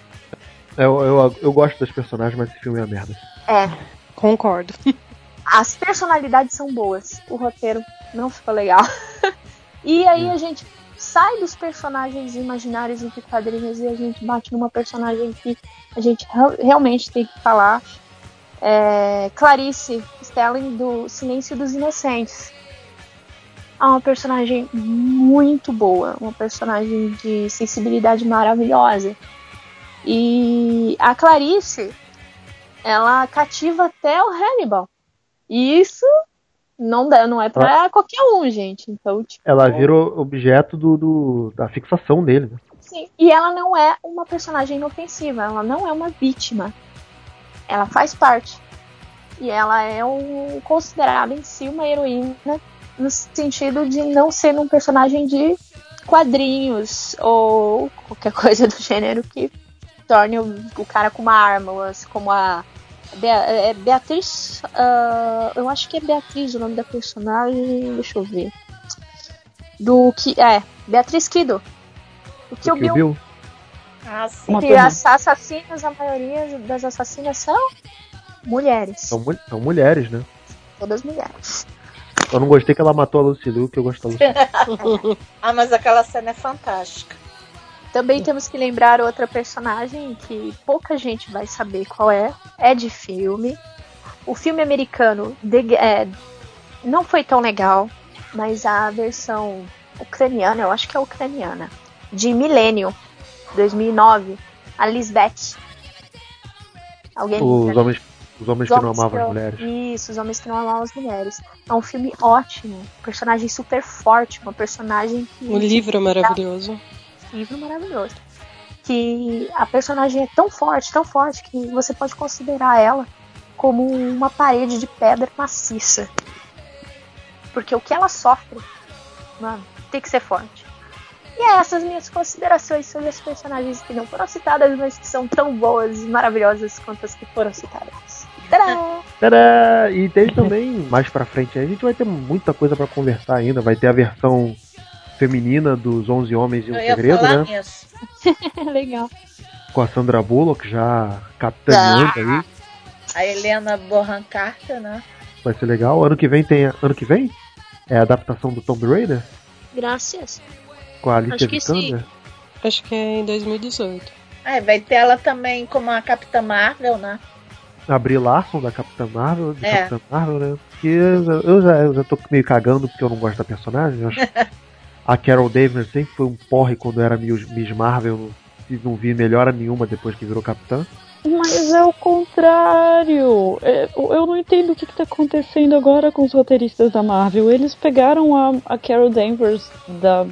Eu, eu, eu gosto das personagens, mas esse filme é uma merda. É, Concordo. as personalidades são boas, o roteiro não ficou legal. e aí a gente sai dos personagens imaginários entre quadrinhos e a gente bate numa personagem que a gente real- realmente tem que falar. é, Clarice Stelling do Silêncio dos Inocentes. É uma personagem muito boa, uma personagem de sensibilidade maravilhosa. E a Clarice, ela cativa até o Hannibal. E isso não, dá, não é pra qualquer um, gente. Então, tipo, Ela virou objeto do, do- da fixação dele. né? Sim. E ela não é uma personagem inofensiva, ela não é uma vítima. Ela faz parte. E ela é um, considerada em si uma heroína no sentido de não ser um personagem de quadrinhos ou qualquer coisa do gênero que torne o, o cara com uma arma, ou assim, como a Bea- é Beatriz. ah, eu acho que é Beatriz o nome da personagem. Deixa eu ver. Do que. É, Beatriz Kido. O Kill Kill Bill. Bill. Ah, sim. Que as assassinas, a maioria das assassinas são mulheres. São, são mulheres, né? Todas mulheres. Eu não gostei que ela matou a Lucy Liu, que eu gosto da Lucy Ah, mas aquela cena é fantástica. Também temos que lembrar outra personagem que pouca gente vai saber qual é. É de filme. O filme americano The- é, não foi tão legal, mas a versão ucraniana, eu acho que é ucraniana, de Millennium, 2009, a Lisbeth. Alguém Os lembra? homens, os homens Os que não amavam que as mulheres. Isso, os homens que não amavam as mulheres. É um filme ótimo, personagem super forte, uma personagem que. O livro é maravilhoso. livro maravilhoso. Que a personagem é tão forte, tão forte, que você pode considerar ela como uma parede de pedra maciça. Porque o que ela sofre, mano, tem que ser forte. E é essas minhas considerações sobre as personagens que não foram citadas, mas que são tão boas e maravilhosas quanto as que foram citadas. Tadá! Tadá! E tem também, mais pra frente, a gente vai ter muita coisa pra conversar ainda. Vai ter a versão feminina dos 11 Homens e um Segredo, né? nisso. Legal. Com a Sandra Bullock já capitaneando aí. A Helena Bonham Carter, né? Vai ser legal. Ano que vem tem. a- Ano que vem? É a adaptação do Tomb Raider? Graças. Com a Alicia Acho que sim. Vikander? Acho que é em 2018. É, vai ter ela também como a Capitã Marvel, né? A Brie Larson da Capitã Marvel, de É. Capitã Marvel, né? Que eu, já- eu já, tô meio cagando porque eu não gosto da personagem. acho. a Carol Danvers sempre foi um porre quando era Miss Marvel e não vi melhora nenhuma depois que virou Capitã. Mas é o contrário. É, eu eu não entendo o que, está acontecendo agora com os roteiristas da Marvel. Eles pegaram a, a Carol Danvers da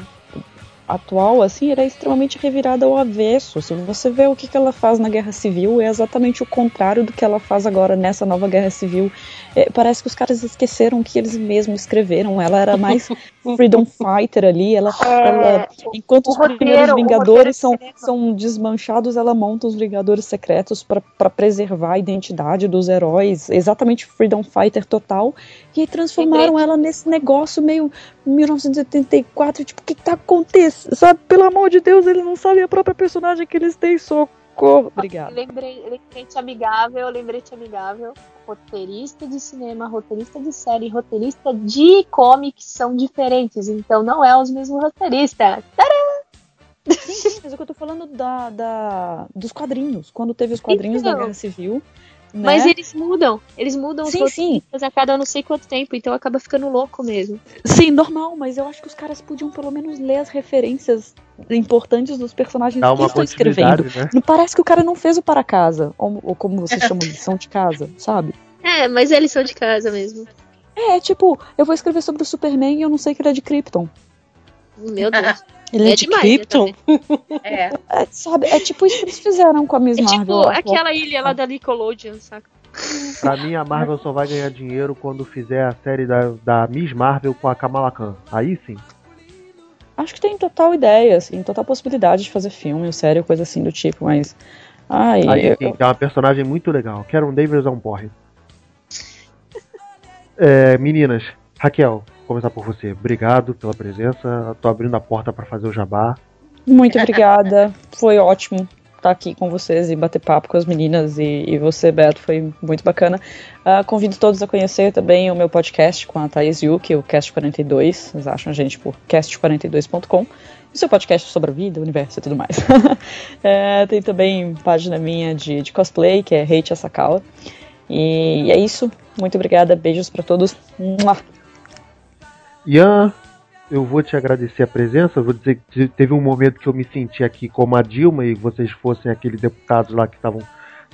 atual, assim, era extremamente revirada ao avesso. Se você vê o que, que ela faz na Guerra Civil, é exatamente o contrário do que ela faz agora nessa nova Guerra Civil. É, parece que os caras esqueceram que eles mesmos escreveram. Ela era mais freedom fighter ali. Ela, ela- enquanto os primeiros roteiro- o Vingadores são, são desmanchados, ela monta os Vingadores Secretos para preservar a identidade dos heróis, exatamente Freedom Fighter total, e aí transformaram ela nesse negócio meio 1984, tipo, o que tá acontecendo? Sabe, pelo amor de Deus, eles não sabem a própria personagem que eles têm, socorro. Obrigada. Lembrei, lembrete amigável, lembrete amigável. Roteirista de cinema, roteirista de série, roteirista de comics são diferentes, então não é os mesmos roteiristas. Sim, sim, mas o que eu tô falando da, da- dos quadrinhos, quando teve os quadrinhos da Então. Guerra Civil. Né? Mas eles mudam, eles mudam os Sim, sim. a cada não sei quanto tempo, então acaba ficando louco mesmo. Sim, normal, mas eu acho que os caras podiam pelo menos ler as referências importantes dos personagens Dá que estão escrevendo. né? Não parece que o cara não fez o para casa, ou, ou como vocês chamam, lição de casa, sabe? É, mas eles são de casa mesmo. É, tipo, eu vou escrever sobre o Superman e eu não sei que ele é de Krypton. Meu Deus. Ele é, É de demais, Krypton? É. É, sabe, é tipo isso que eles fizeram com a Miss É Marvel. tipo lá. aquela ilha lá da Nickelodeon, saca? Pra mim, a Marvel só vai ganhar dinheiro quando fizer a série da, da Miss Marvel com a Kamala Khan. Aí sim. Acho que tem total ideia, assim, total possibilidade de fazer filme, série, coisa assim do tipo, mas. Ai, Aí eu- sim, é uma personagem muito legal. Quero um Davis é um porre. É, meninas, Raquel, começar por você. Obrigado pela presença. Tô abrindo a porta pra fazer o jabá. Muito obrigada. Foi ótimo estar aqui com vocês e bater papo com as meninas e, e você, Beto, foi muito bacana. Ah, convido todos a conhecer também o meu podcast com a Thaís Yuki, o Cast 42. Vocês acham a gente por cast42.com. O seu podcast sobre a vida, o universo e tudo mais. É, tem também página minha de, de cosplay, que é Hate Asakawa. E é isso. Muito obrigada. Beijos para todos. Mua. Ian, eu vou te agradecer a presença. Vou dizer que teve um momento que eu me senti aqui como a Dilma e vocês fossem aqueles deputados lá que estavam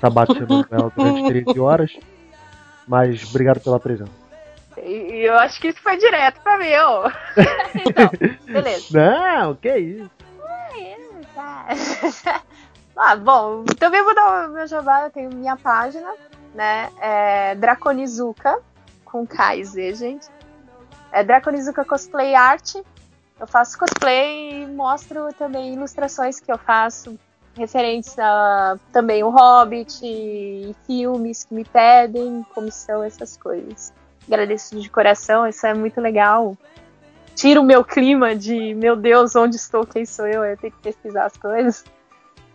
sabateando ela durante 13 horas. Mas obrigado pela presença. E e eu acho que isso foi direto pra mim, ó. então, beleza. Não, que isso. ah, bom, também vou dar o meu jabá, eu tenho minha página, né? É Draconizuka, com K e Z, gente. É Draconizuka Cosplay Art. Eu faço cosplay e mostro também ilustrações que eu faço referentes a também o Hobbit filmes que me pedem, comissão, essas coisas. Agradeço de coração, isso é muito legal. Tira o meu clima de meu Deus, onde estou, quem sou eu, eu tenho que pesquisar as coisas.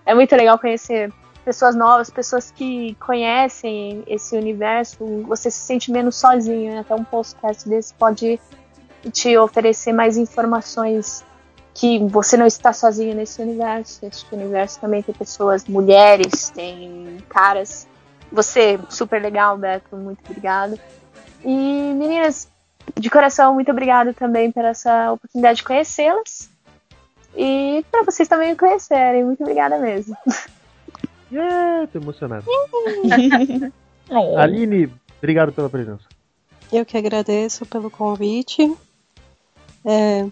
É muito legal conhecer pessoas novas, pessoas que conhecem esse universo. Você se sente menos sozinho, né? até um podcast desse pode te oferecer mais informações que você não está sozinho nesse universo. Esse universo também tem pessoas, mulheres, tem caras. Você, super legal, Beto, muito obrigado. E meninas, de coração, muito obrigada também por essa oportunidade de conhecê-las. E para vocês também conhecerem. Muito obrigada mesmo. Yeah, tô emocionado. Aline, obrigado pela presença. Eu que agradeço pelo convite. É,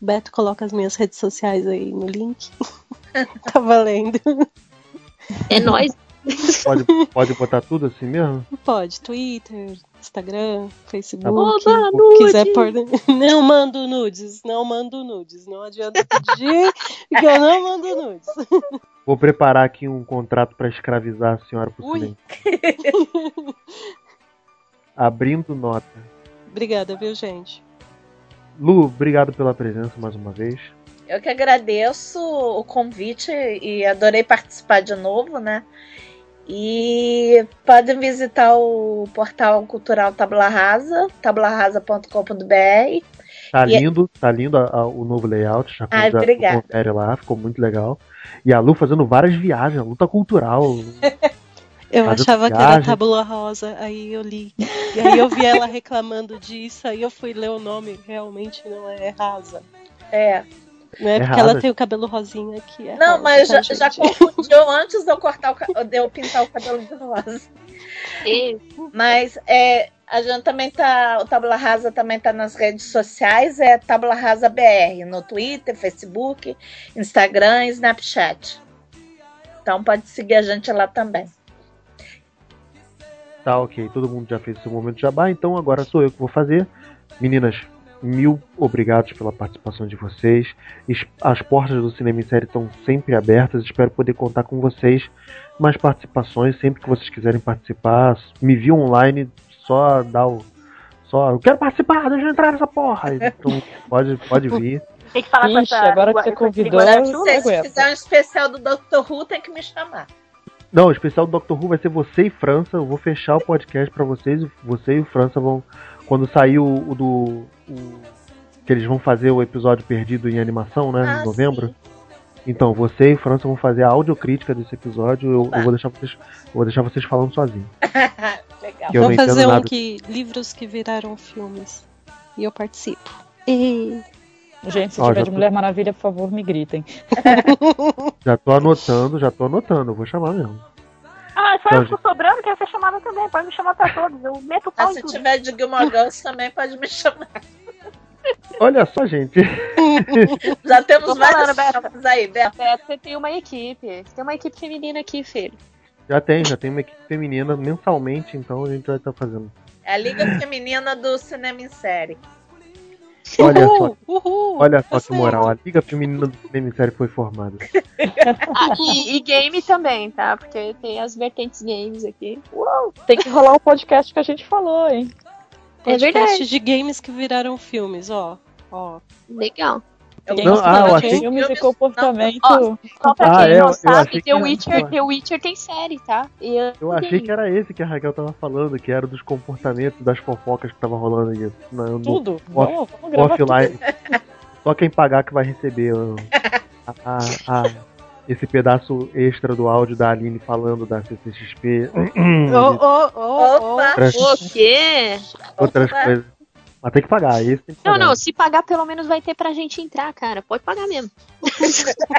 Beto coloca as minhas redes sociais aí no link. tá valendo. É nóis. Pode, pode botar tudo assim mesmo? Pode, Twitter, Instagram, Facebook. Oba, o que quiser pôr. Não mando nudes, não mando nudes. Não adianta pedir que eu não mando nudes. Vou preparar aqui um contrato pra escravizar a senhora por. Abrindo nota. Obrigada, viu, gente? Lu, obrigado pela presença mais uma vez. Eu que agradeço o convite e adorei participar de novo, né? E podem visitar o portal cultural Tabula Rasa, tablarasa.com.br. Tá E- lindo, tá lindo a- a- o novo layout. Já, Ai, já obrigada. confere lá, ficou muito legal. E a Lu fazendo várias viagens, a luta cultural. Eu achava que era tábula rosa, aí eu li. E aí eu vi ela reclamando disso, aí eu fui ler o nome, realmente não é rasa. É. Não é É porque ela tem o cabelo rosinha aqui. É Não, mas tá, já, já confundiu antes de eu cortar o, ca- de eu pintar o cabelo de rosa. Mas é, a gente também tá. O Tabula Rasa também tá nas redes sociais, é Tabula Rasa BR, no Twitter, Facebook, Instagram e Snapchat. Então pode seguir a gente lá também. Tá, ok. Todo mundo já fez seu momento de jabá, então agora sou eu que vou fazer. Meninas, mil obrigados pela participação de vocês. As portas do Cinema em Série estão sempre abertas. Espero poder contar com vocês. Mais participações, sempre que vocês quiserem participar. Me viu online, só dá o. Só, eu quero participar, deixa eu entrar nessa porra. Então pode, pode vir. Tem que falar com Ixi, essa. agora que você convidou, Se fizer um especial do Dr. Who, tem que me chamar. Não, o especial do Doctor Who vai ser você e França. Eu vou fechar o podcast pra vocês. Você e o França vão. Quando sair o, do. o- que eles vão fazer o episódio perdido em animação, né? Ah, em novembro. Então, você e o França vão fazer a audiocrítica desse episódio. Eu, eu vou deixar vocês. eu vou deixar vocês falando sozinho. Legal. Eu Vou fazer um nada. que livros que viraram filmes. E eu participo. E... Gente, se Ó, tiver de tô- Mulher Maravilha, por favor, me gritem. Já tô anotando, já tô anotando. Eu vou chamar mesmo. Ah, só Então, eu tô sobrando, quero ser chamada também. Pode me chamar pra todos. Eu meto o Ah, pau em se tudo. tiver de Gilmore Girls também pode me chamar. Olha só, gente. Já temos Tô vários falando, aí, Beto. Beto, você tem uma equipe. Você tem uma equipe feminina aqui, filho. Já tem, já tem uma equipe feminina mensalmente, então a gente vai estar fazendo. É a Liga Feminina do Cinema em Série. Olha só, Uhul, uhul, olha só tá que moral. A Liga Feminina do Série foi formada. Ah, e, e game também, tá? Porque tem as vertentes games aqui. Uou! Tem que rolar o podcast que a gente falou, hein? É Podcast verdade. de games que viraram filmes, ó. Ó. Legal. Eu Tem Não, ah, eu achei- filmes e comportamento. Ó, Só pra Ah, quem é, não sabe, The era- Witcher, The Witcher tem série, tá? E eu- Eu achei que era esse que a Raquel tava falando, que era dos comportamentos, das fofocas que tava rolando aí. No, no Tudo. off- Vamos, vamos gravar tudo. offline. Só quem pagar que vai receber. A, a, a, esse pedaço extra do áudio da Aline falando da CCXP. Ô, ô, ô, ô. Outras- O quê? outras coisas. Mas tem que pagar, tem que Não, pagar. não, se pagar pelo menos vai ter pra gente entrar, cara. Pode pagar mesmo.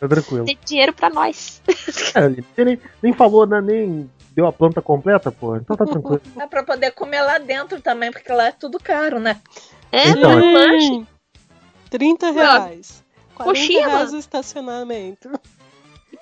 Tá tranquilo. Tem dinheiro pra nós. É, você nem, nem falou, né, nem deu a planta completa, pô. Então tá tranquilo. Dá pra poder comer lá dentro também, porque lá é tudo caro, né? É, Então, lanche. Hum, 30 reais. 40 Coxinha, reais mano. o estacionamento.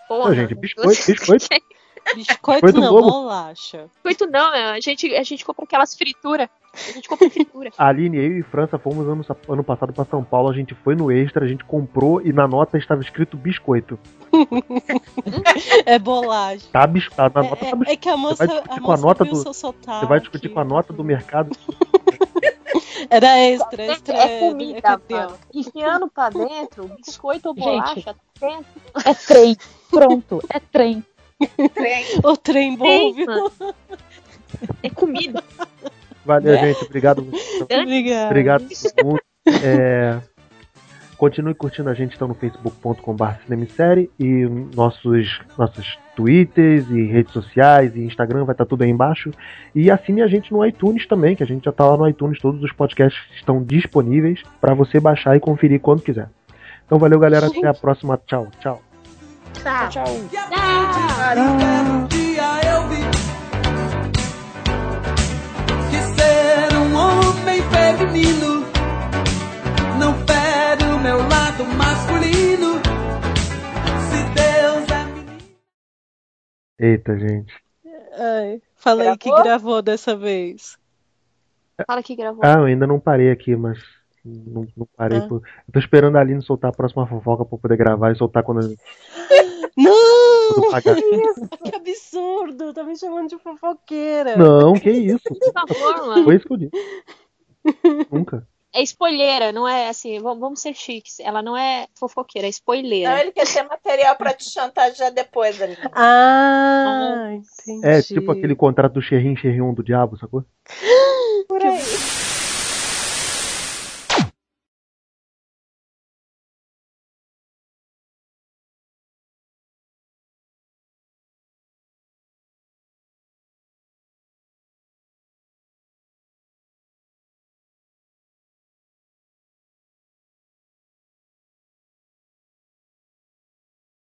Porra. Ô, gente, biscoito, biscoito. Biscoito Biscoito não, Globo. bolacha. Biscoito não, é, a gente, a gente compra aquelas frituras. A gente compra fritura. A Aline, eu e França fomos ano, ano passado pra São Paulo, a gente foi no Extra, a gente comprou e na nota estava escrito biscoito. É bolacha. Tá biscoito, na nota tá É, biscoito. é que a Você moça, vai discutir a com a moça nota viu do- seu sotaque. Você vai discutir com a nota do mercado. Era extra, extra. É comida, mano. Enfiando pra dentro, biscoito ou Gente. bolacha, dentro. É trem. Pronto, é trem. Trem. O trem bom, viu? É comida. Valeu, Né? gente. Obrigado. Obrigado a todo mundo. É, Continue curtindo a gente então no facebook.com.br cinemissérie e nossos, nossos twitters e redes sociais e Instagram, vai estar tudo aí embaixo. E assine a gente no iTunes também, que a gente já tá lá no iTunes, todos os podcasts estão disponíveis para você baixar e conferir quando quiser. Então valeu galera, até a próxima. Tchau, tchau. Tá. Tchau. Um dia eu vi que ser um homem feminino não fere o meu lado masculino. Se Deus é menino. Eita, gente. Ai, falei que Gravou? gravou dessa vez. Fala que gravou. Ah, eu ainda não parei aqui, mas. Não, não parei. Ah. por- Eu tô esperando a Aline soltar a próxima fofoca pra eu poder gravar e soltar quando, Não! quando pagar. Que absurdo! Tá me chamando de fofoqueira. Não, que isso. Por favor, mano. Foi isso que eu disse. Nunca. É spoileira, não é assim, vamos, ser chiques. Ela não é fofoqueira, é Não, spoileira. ele quer ter material pra te chantagear depois ali. Ah, entendi. É tipo aquele contrato do Xerrim Xerrim do diabo, sacou?